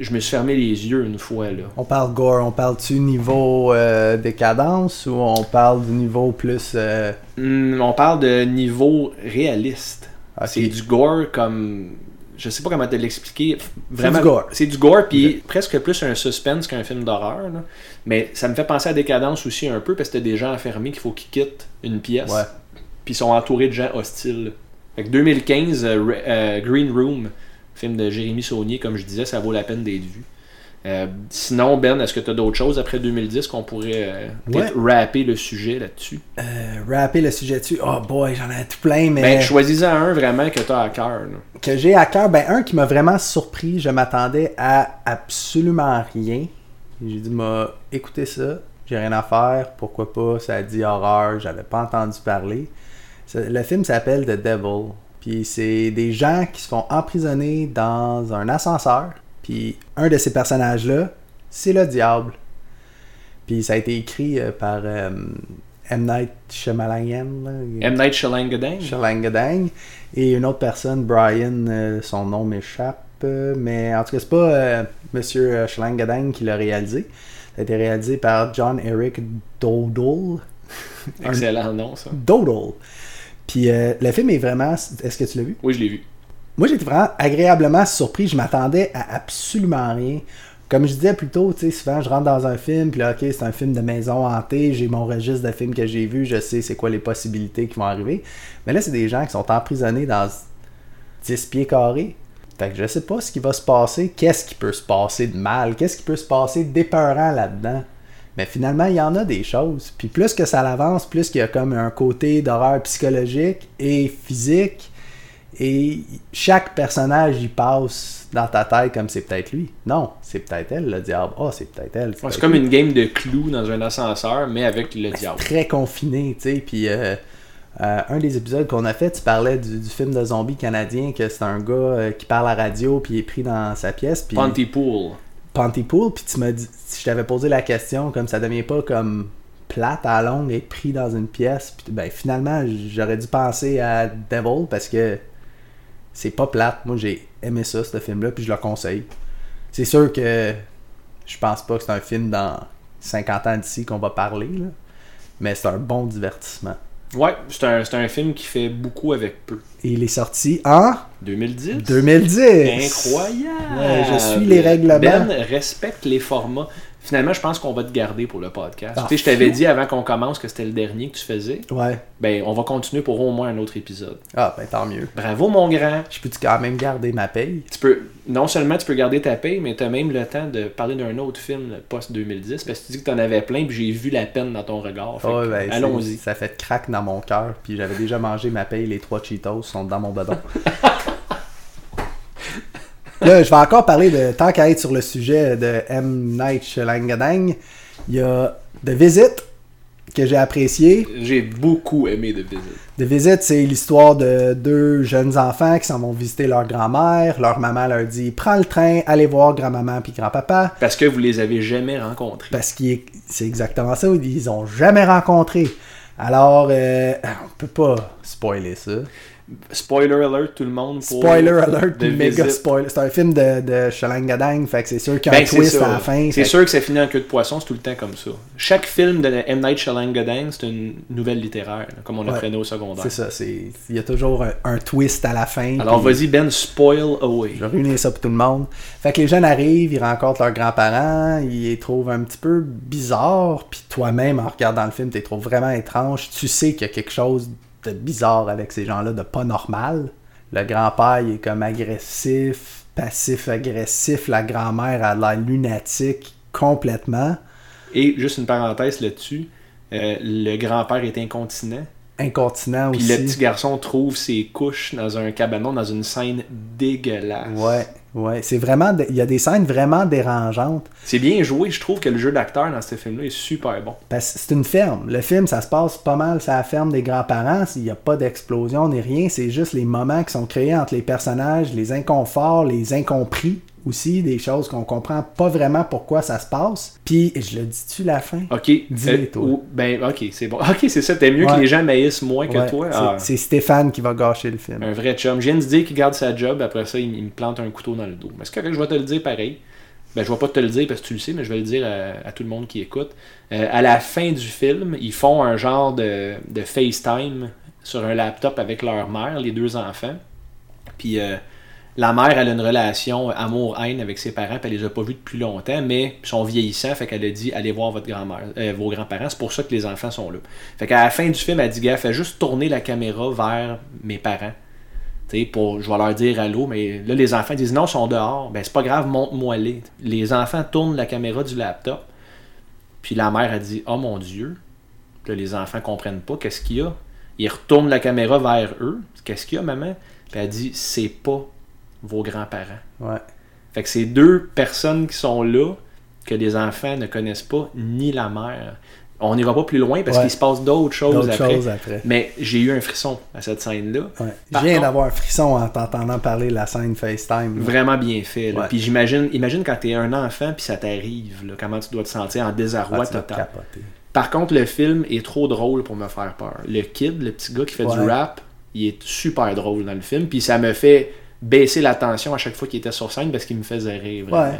je me suis fermé les yeux une fois là. On parle gore, on parle-tu niveau euh, décadence ou on parle du niveau plus. euh, Hmm, on parle de niveau réaliste. C'est du gore comme. Je sais pas comment te l'expliquer. Vraiment, du gore. C'est du gore, puis presque plus un suspense qu'un film d'horreur. Mais ça me fait penser à Décadence aussi un peu, parce que t'as des gens enfermés qu'il faut qu'ils quittent une pièce. Puis ils sont entourés de gens hostiles. Fait que 2015, euh, Re- euh, Green Room, film de Jérémy Saunier, comme je disais, ça vaut la peine d'être vu. Euh, sinon, Ben, est-ce que tu as d'autres choses après 2010 qu'on pourrait euh, peut-être rapper le sujet là-dessus? Euh, rapper le sujet dessus. Oh boy, j'en ai tout plein, mais. Ben, choisis-en un vraiment que tu as à cœur. là. que j'ai à cœur, ben un qui m'a vraiment surpris, je m'attendais à absolument rien. J'ai dit m'a écoutez ça, j'ai rien à faire, pourquoi pas, ça dit horreur, j'avais pas entendu parler. Le film s'appelle The Devil. Puis c'est des gens qui se font emprisonner dans un ascenseur. Puis un de ces personnages-là, c'est le diable. Puis ça a été écrit euh, par euh, M. Night Shyamalan. M. Night Shyamalan. Shalangadang. Et une autre personne, Brian, euh, son nom m'échappe. euh, mais en tout cas, c'est pas Monsieur Shalangadang qui l'a réalisé. Ça a été réalisé par John Eric Dodle. <laughs> Excellent nom, ça. Dodle. Puis euh, le film est vraiment. Est-ce que tu l'as vu? Oui, je l'ai vu. Moi, j'étais vraiment agréablement surpris. Je m'attendais à absolument rien. Comme je disais plus tôt, tu sais, souvent je rentre dans un film, puis là, ok, c'est un film de maison hantée, j'ai mon registre de films que j'ai vu, je sais c'est quoi les possibilités qui vont arriver. Mais là, c'est des gens qui sont emprisonnés dans 10 pieds carrés. Fait que je sais pas ce qui va se passer, qu'est-ce qui peut se passer de mal, qu'est-ce qui peut se passer d'épeurant là-dedans? Mais finalement, il y en a des choses. Puis plus que ça avance, plus qu'il y a comme un côté d'horreur psychologique et physique. Et chaque personnage y passe dans ta tête comme c'est peut-être lui. Non, c'est peut-être elle, le diable. Ah, c'est peut-être elle. Ouais, c'est comme lui. une game de clous dans un ascenseur, mais avec le diable. très confiné, tu sais. Puis euh, euh, un des épisodes qu'on a fait, tu parlais du, du film de zombie canadien, que c'est un gars euh, qui parle à la radio, puis il est pris dans sa pièce. Puis Pontypool. Pontypool, puis tu m'as dit, je t'avais posé la question, comme ça devient pas comme plate à longue, être pris dans une pièce. Puis ben finalement, j'aurais dû penser à Devil parce que c'est pas plate. Moi, j'ai aimé ça, ce film-là, puis je le conseille. C'est sûr que je pense pas que c'est un film dans 50 ans d'ici qu'on va parler, mais c'est un bon divertissement. Ouais, c'est un, c'est un film qui fait beaucoup avec peu. Et il est sorti en 2010. 2010. Incroyable! Ouais, je suis les règlements. Ben respecte les formats. Finalement, je pense qu'on va te garder pour le podcast. Ah, tu sais, je t'avais dit avant qu'on commence que c'était le dernier que tu faisais. Ouais. Ben, on va continuer pour au moins un autre épisode. Ah, ben tant mieux. Bravo, mon grand. Je peux-tu quand même garder ma paye? Tu peux, non seulement tu peux garder ta paye, mais tu as même le temps de parler d'un autre film post-2010 parce que tu dis que tu en avais plein puis j'ai vu la peine dans ton regard. Que, ben, Allons-y. Ça fait crack dans mon cœur, puis j'avais déjà mangé ma paye, les trois Cheetos sont dans mon bedon. <laughs> Là, je vais encore parler de, tant qu'à être sur le sujet de M. Night Shyamalan, il y a The Visit, que j'ai apprécié. J'ai beaucoup aimé de visite. The Visit, c'est l'histoire de deux jeunes enfants qui s'en vont visiter leur grand-mère. Leur maman leur dit « Prends le train, allez voir grand-maman puis grand-papa. » Parce que vous les avez jamais rencontrés. Parce que c'est exactement ça, ils ont jamais rencontré. Alors, euh, on peut pas spoiler ça. Spoiler alert, tout le monde. Pour Spoiler alert, méga spoiler. C'est un film de, de Shalangadang, fait que c'est sûr qu'il y a Ben, un c'est twist à la fin. C'est fait sûr que ça finit en queue de poisson, c'est tout le temps comme ça. Chaque film de M. Night Shyamalan, c'est une nouvelle littéraire, comme on Ouais. apprenait au secondaire. C'est ça, il y a toujours un, un twist à la fin. Alors puis vas-y, Ben, spoil away. Je vais ruiner ça pour tout le monde. Fait que les jeunes arrivent, ils rencontrent leurs grands-parents, ils les trouvent un petit peu bizarres, puis toi-même, en regardant le film, tu les trouves vraiment étranges. Tu sais qu'il y a quelque chose de bizarre avec ces gens-là, de pas normal. Le grand-père, il est comme agressif, passif-agressif. La grand-mère a l'air lunatique complètement. Et juste une parenthèse là-dessus, euh, le grand-père est incontinent. Incontinent Puis aussi. le petit garçon trouve ses couches dans un cabanon, dans une scène dégueulasse. Ouais, ouais. C'est vraiment... Il y a des scènes vraiment dérangeantes. C'est bien joué, je trouve que le jeu d'acteur dans ce film-là est super bon. Parce que c'est une ferme. Le film, ça se passe pas mal sur la ferme des grands-parents. Il n'y a pas d'explosion ni rien. C'est juste les moments qui sont créés entre les personnages, les inconforts, les incompris aussi, des choses qu'on comprend pas vraiment pourquoi ça se passe. Puis, je le dis-tu la fin? Ok. Dis-le, toi. ou- ben, ok, c'est bon. Ok, c'est ça. T'es mieux Ouais. que les gens maïssent moins que toi? c'est- Ah, C'est Stéphane qui va gâcher le film. un vrai chum. Je viens de dire qu'il garde sa job, après ça, il, il me plante un couteau dans le dos. Mais c'est correct, je vais te le dire pareil. Ben, je vais pas te le dire parce que tu le sais, mais je vais le dire à, à tout le monde qui écoute. Euh, à la fin du film, ils font un genre de, de FaceTime sur un laptop avec leur mère, les deux enfants. Puis euh, la mère, elle a une relation amour-haine avec ses parents, puis elle les a pas vus depuis longtemps, mais ils sont vieillissants, fait qu'elle a dit allez voir votre grand-mère, euh, vos grands-parents, c'est pour ça que les enfants sont là. Fait qu'à la fin du film, elle dit gars, fais juste tourner la caméra vers mes parents. Tu sais, pour, je vais leur dire allô, mais là, les enfants disent non, ils sont dehors. Ben, c'est pas grave, montre-moi les. Les enfants tournent la caméra du laptop. Puis la mère a dit Oh mon Dieu. Puis là, les enfants comprennent pas. Qu'est-ce qu'il y a Ils retournent la caméra vers eux. Qu'est-ce qu'il y a, maman? Puis elle dit C'est pas vos grands-parents. Ouais. Fait que c'est deux personnes qui sont là que les enfants ne connaissent pas, ni la mère. On n'ira pas plus loin parce Ouais. qu'il se passe d'autres choses choses après. Mais j'ai eu un frisson à cette scène-là. Ouais. Je Par viens d'avoir un frisson en t'entendant parler de la scène FaceTime. là. Vraiment bien fait. là. Ouais. Puis j'imagine, imagine quand t'es un enfant puis ça t'arrive, comment tu dois te sentir en désarroi Ah, total. Par contre, le film est trop drôle pour me faire peur. Le kid, le petit gars qui fait du rap, il est super drôle dans le film. Puis ça me fait baisser la tension à chaque fois qu'il était sur scène parce qu'il me faisait rire. Vraiment. Ouais.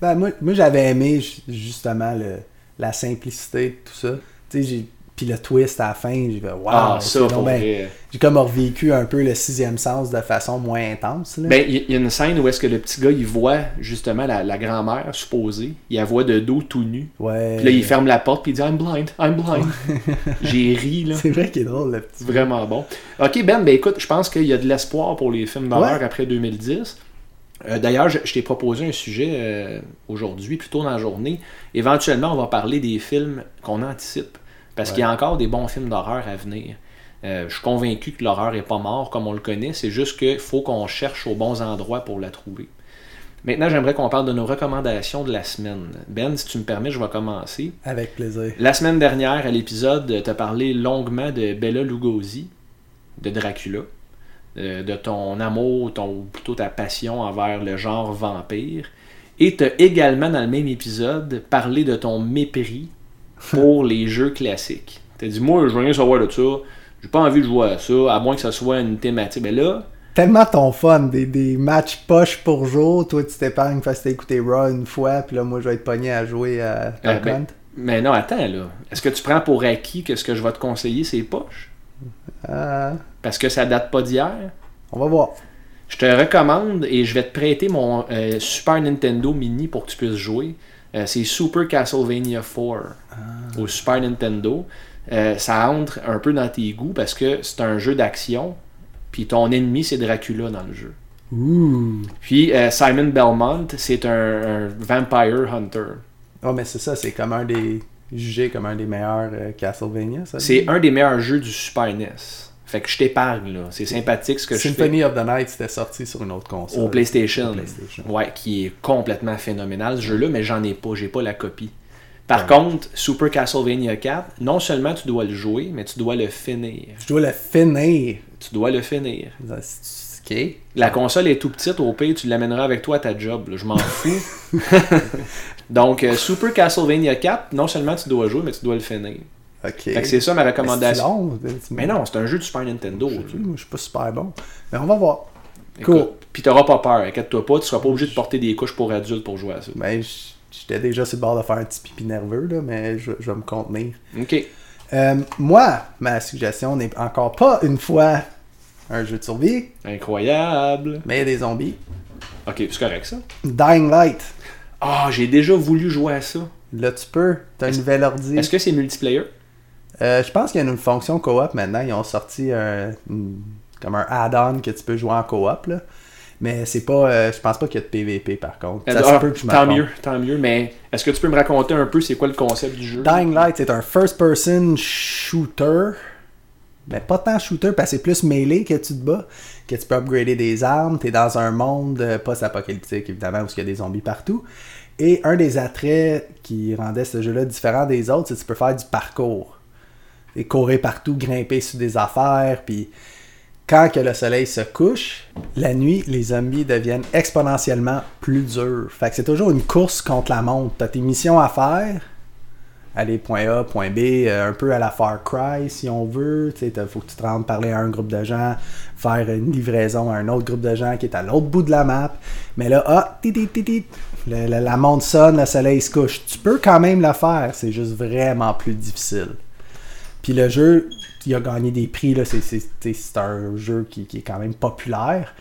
Ben, moi, moi j'avais aimé ju- justement le, la simplicité de tout ça. Tu sais, puis le twist à la fin, j'ai fait waouh, ah, ça, ben-. J'ai comme revécu un peu le sixième sens de façon moins intense. Là. Ben, il y a une scène où est-ce que le petit gars, il voit justement la, la grand-mère supposée. Il la voit de dos tout nu. ouais. Puis là, il ferme la porte puis il dit I'm blind, I'm blind. J'ai ri, là. <laughs> C'est vrai qu'il est drôle, le petit. Vraiment bon. Ok, Ben, ben écoute, je pense qu'il y a de l'espoir pour les films d'horreur Ouais. après 2010. Euh, D'ailleurs, je, je t'ai proposé un sujet euh, aujourd'hui, plus tôt dans la journée. Éventuellement, on va parler des films qu'on anticipe. Parce Ouais. qu'il y a encore des bons films d'horreur à venir. Euh, je suis convaincu que l'horreur est pas mort comme on le connaît. C'est juste qu'il faut qu'on cherche aux bons endroits pour la trouver. Maintenant, j'aimerais qu'on parle de nos recommandations de la semaine. Ben, si tu me permets, je vais commencer. Avec plaisir. La semaine dernière, à l'épisode, tu as parlé longuement de Bella Lugosi, de Dracula, euh, de ton amour, ton, ou plutôt ta passion envers le genre vampire. Et tu as également, dans le même épisode, parlé de ton mépris pour les jeux classiques. Tu as dit, moi, je veux rien savoir de ça, j'ai pas envie de jouer à ça, à moins que ce soit une thématique. Mais là, Tellement ton fun, des, des matchs poche pour jour. Toi, tu t'épargnes parce que t'as écouté Raw une fois, puis là, moi, je vais être pogné à jouer à Euh, Duck ben- mais non, attends, là. Est-ce que tu prends pour acquis que ce que je vais te conseiller, c'est poche? Ah, Parce que ça date pas d'hier? on va voir. Je te recommande et je vais te prêter mon euh, Super Nintendo Mini pour que tu puisses jouer. Euh, c'est Super Castlevania 4 au Super Nintendo. Euh, ça entre un peu dans tes goûts parce que c'est un jeu d'action, puis ton ennemi c'est Dracula dans le jeu. Puis euh, Simon Belmont, c'est un, un Vampire Hunter. Oh, mais c'est ça, c'est comme un des. jugé comme un des meilleurs Castlevania, ça. C'est un des meilleurs jeux du Super NES. Fait que je t'épargne là. C'est sympathique ce que je fais. Symphony of the Night, c'était sorti sur une autre console. Au PlayStation. Au PlayStation. Ouais, qui est complètement phénoménal ce jeu-là, mais j'en ai pas, j'ai pas la copie. Par contre, Super Castlevania 4, non seulement tu dois le jouer, mais tu dois le finir. Je dois le finir. Tu dois le finir. Ok. La console est tout petite, au pire, tu l'amèneras avec toi à ta job, là, je m'en fous. <laughs> Donc, euh, Super Castlevania 4, non seulement tu dois jouer, mais tu dois le finir. Fait que c'est ça ma recommandation. long, Mais non, c'est un jeu du Super Nintendo. Je, moi, je suis pas super bon. Mais on va voir. Écoute, Cool. Puis t'auras pas peur, inquiète-toi pas, tu seras pas obligé de porter des couches pour adultes pour jouer à ça. Ben, j'étais déjà sur le bord de faire un petit pipi nerveux, là, mais je, je vais me contenir. Ok. Euh, moi, ma suggestion n'est encore pas une fois un jeu de survie, Incroyable. mais des zombies. Ok, c'est correct ça. Dying Light. Ah, j'ai déjà voulu jouer à ça. Là, tu peux. T'as un nouvel ordi. Est-ce que c'est multiplayer? Euh, je pense qu'il y a une fonction coop maintenant. Ils ont sorti un, comme un add-on que tu peux jouer en coop. Là. Mais c'est pas. euh, je pense pas qu'il y a de PVP par contre. Ça Ah, se peut que je me tant mieux, tant mieux. Mais est-ce que tu peux me raconter un peu c'est quoi le concept du jeu? Dying Light, c'est un first-person shooter. Mais pas tant shooter, parce que c'est plus mêlé que tu te bats, que tu peux upgrader des armes. T'es dans un monde euh, post-apocalyptique, évidemment, où il y a des zombies partout. Et un des attraits qui rendait ce jeu-là différent des autres, c'est que tu peux faire du parcours. Et courir partout, grimper sur des affaires, puis quand que le soleil se couche, la nuit, les zombies deviennent exponentiellement plus durs. Fait que c'est toujours une course contre la montre. T'as tes missions à faire, aller point A, point B, euh, un peu à la Far Cry si on veut. Tu sais, faut que tu te rendes parler à un groupe de gens, faire une livraison à un autre groupe de gens qui est à l'autre bout de la map. Mais là, ah, la montre sonne, le soleil se couche. Tu peux quand même le faire, c'est juste vraiment plus difficile. Puis le jeu, il a gagné des prix, là, c'est, un jeu qui, qui est quand même populaire.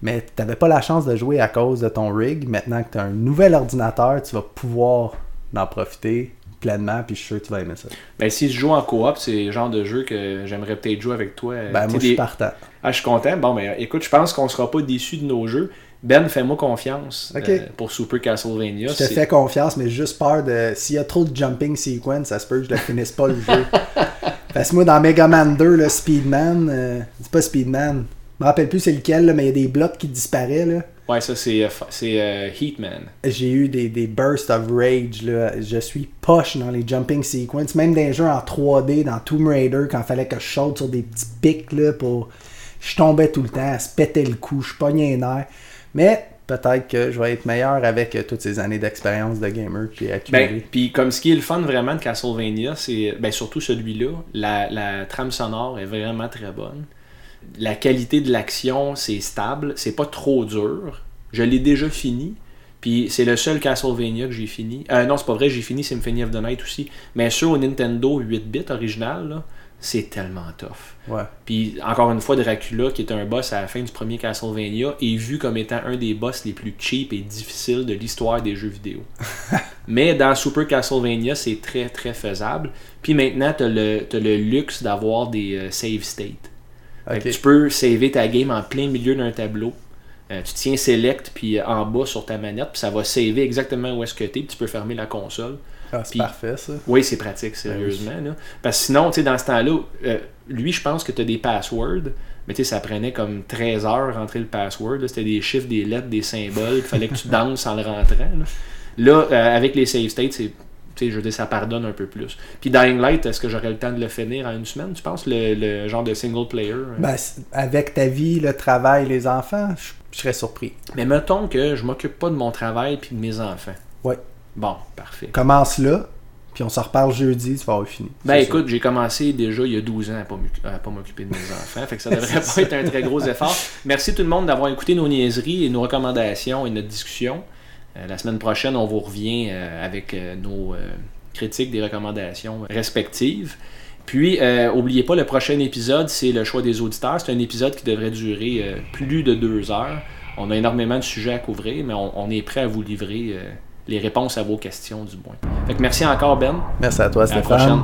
Mais tu n'avais pas la chance de jouer à cause de ton rig. Maintenant que tu as un nouvel ordinateur, tu vas pouvoir en profiter pleinement, puis je suis sûr que tu vas aimer ça. Ben, si je joue en coop, c'est le genre de jeu que j'aimerais peut-être jouer avec toi. Ben, moi, je suis partant. Ah, je suis content. Bon, ben, écoute, je pense qu'on sera pas déçus de nos jeux. Ben, fais-moi confiance euh, pour Super Castlevania. Je te fais confiance, mais j'ai juste peur de. S'il y a trop de jumping sequence, ça se peut que je ne finisse pas le jeu. <laughs> Parce que moi, dans Mega Man 2, le Speedman, euh, c'est pas Speedman. Je me rappelle plus c'est lequel, là, mais il y a des blocs qui disparaissent. Là. Ouais, ça, c'est euh, euh, Heatman. J'ai eu des, des bursts of rage. Là. Je suis poche dans les jumping sequences. Même dans les jeux en 3D, dans Tomb Raider, quand il fallait que je saute sur des petits pics là, pour. Je tombais tout le temps, se pétait le cou, je pognais les nerfs. Mais peut-être que je vais être meilleur avec euh, toutes ces années d'expérience de gamer que j'ai Ben, puis comme ce qui est le fun vraiment de Castlevania, c'est ben surtout celui-là, la, la trame sonore est vraiment très bonne. La qualité de l'action, c'est stable, c'est pas trop dur. Je l'ai déjà fini. Puis c'est le seul Castlevania que j'ai fini. Euh, non, c'est pas vrai, j'ai fini Symphony of the Night aussi. Mais sur au Nintendo 8-bit original, là, c'est tellement tough. Ouais. Puis encore une fois, Dracula, qui est un boss à la fin du premier Castlevania, est vu comme étant un des boss les plus cheap et difficiles de l'histoire des jeux vidéo. <laughs> Mais dans Super Castlevania, c'est très très faisable. Puis maintenant, tu as le, luxe d'avoir des euh, save states. Fait Ok. que Tu peux saver ta game en plein milieu d'un tableau. Euh, tu tiens select puis euh, en bas sur ta manette, puis ça va saver exactement où est-ce que tu es, puis tu peux fermer la console. Ah, c'est parfait ça. Oui, c'est pratique, sérieusement. là. Parce que sinon, dans ce temps-là, euh, lui, je pense que tu as des passwords, mais tu sais, ça prenait comme 13 heures rentrer le password. C'était des chiffres, des lettres, des symboles. Il fallait que tu <laughs> danses en le rentrant. Là, Là, euh, avec les save states, c'est. Je veux dire, ça pardonne un peu plus. Puis Dying Light, est-ce que j'aurais le temps de le finir en une semaine, tu penses, le, le genre de single player? hein? Ben, avec ta vie, le travail, les enfants, je, je serais surpris. Mais mettons que je m'occupe pas de mon travail puis de mes enfants. Ouais. Bon, parfait. Commence là, puis on s'en reparle jeudi, tu vas avoir fini. Ben écoute, j'ai commencé déjà il y a 12 ans à pas m'occuper de mes enfants, fait que ça devrait <laughs> pas être un très gros effort. Merci tout le monde d'avoir écouté nos niaiseries et nos recommandations et notre discussion. Euh, la semaine prochaine, on vous revient euh, avec euh, nos critiques des recommandations respectives. Puis, euh, oubliez pas, le prochain épisode, c'est le choix des auditeurs. C'est un épisode qui devrait durer plus de deux heures. On a énormément de sujets à couvrir, mais on, on est prêt à vous livrer les réponses à vos questions du moins. Merci encore Ben. Merci à toi Stéphane. À la prochaine.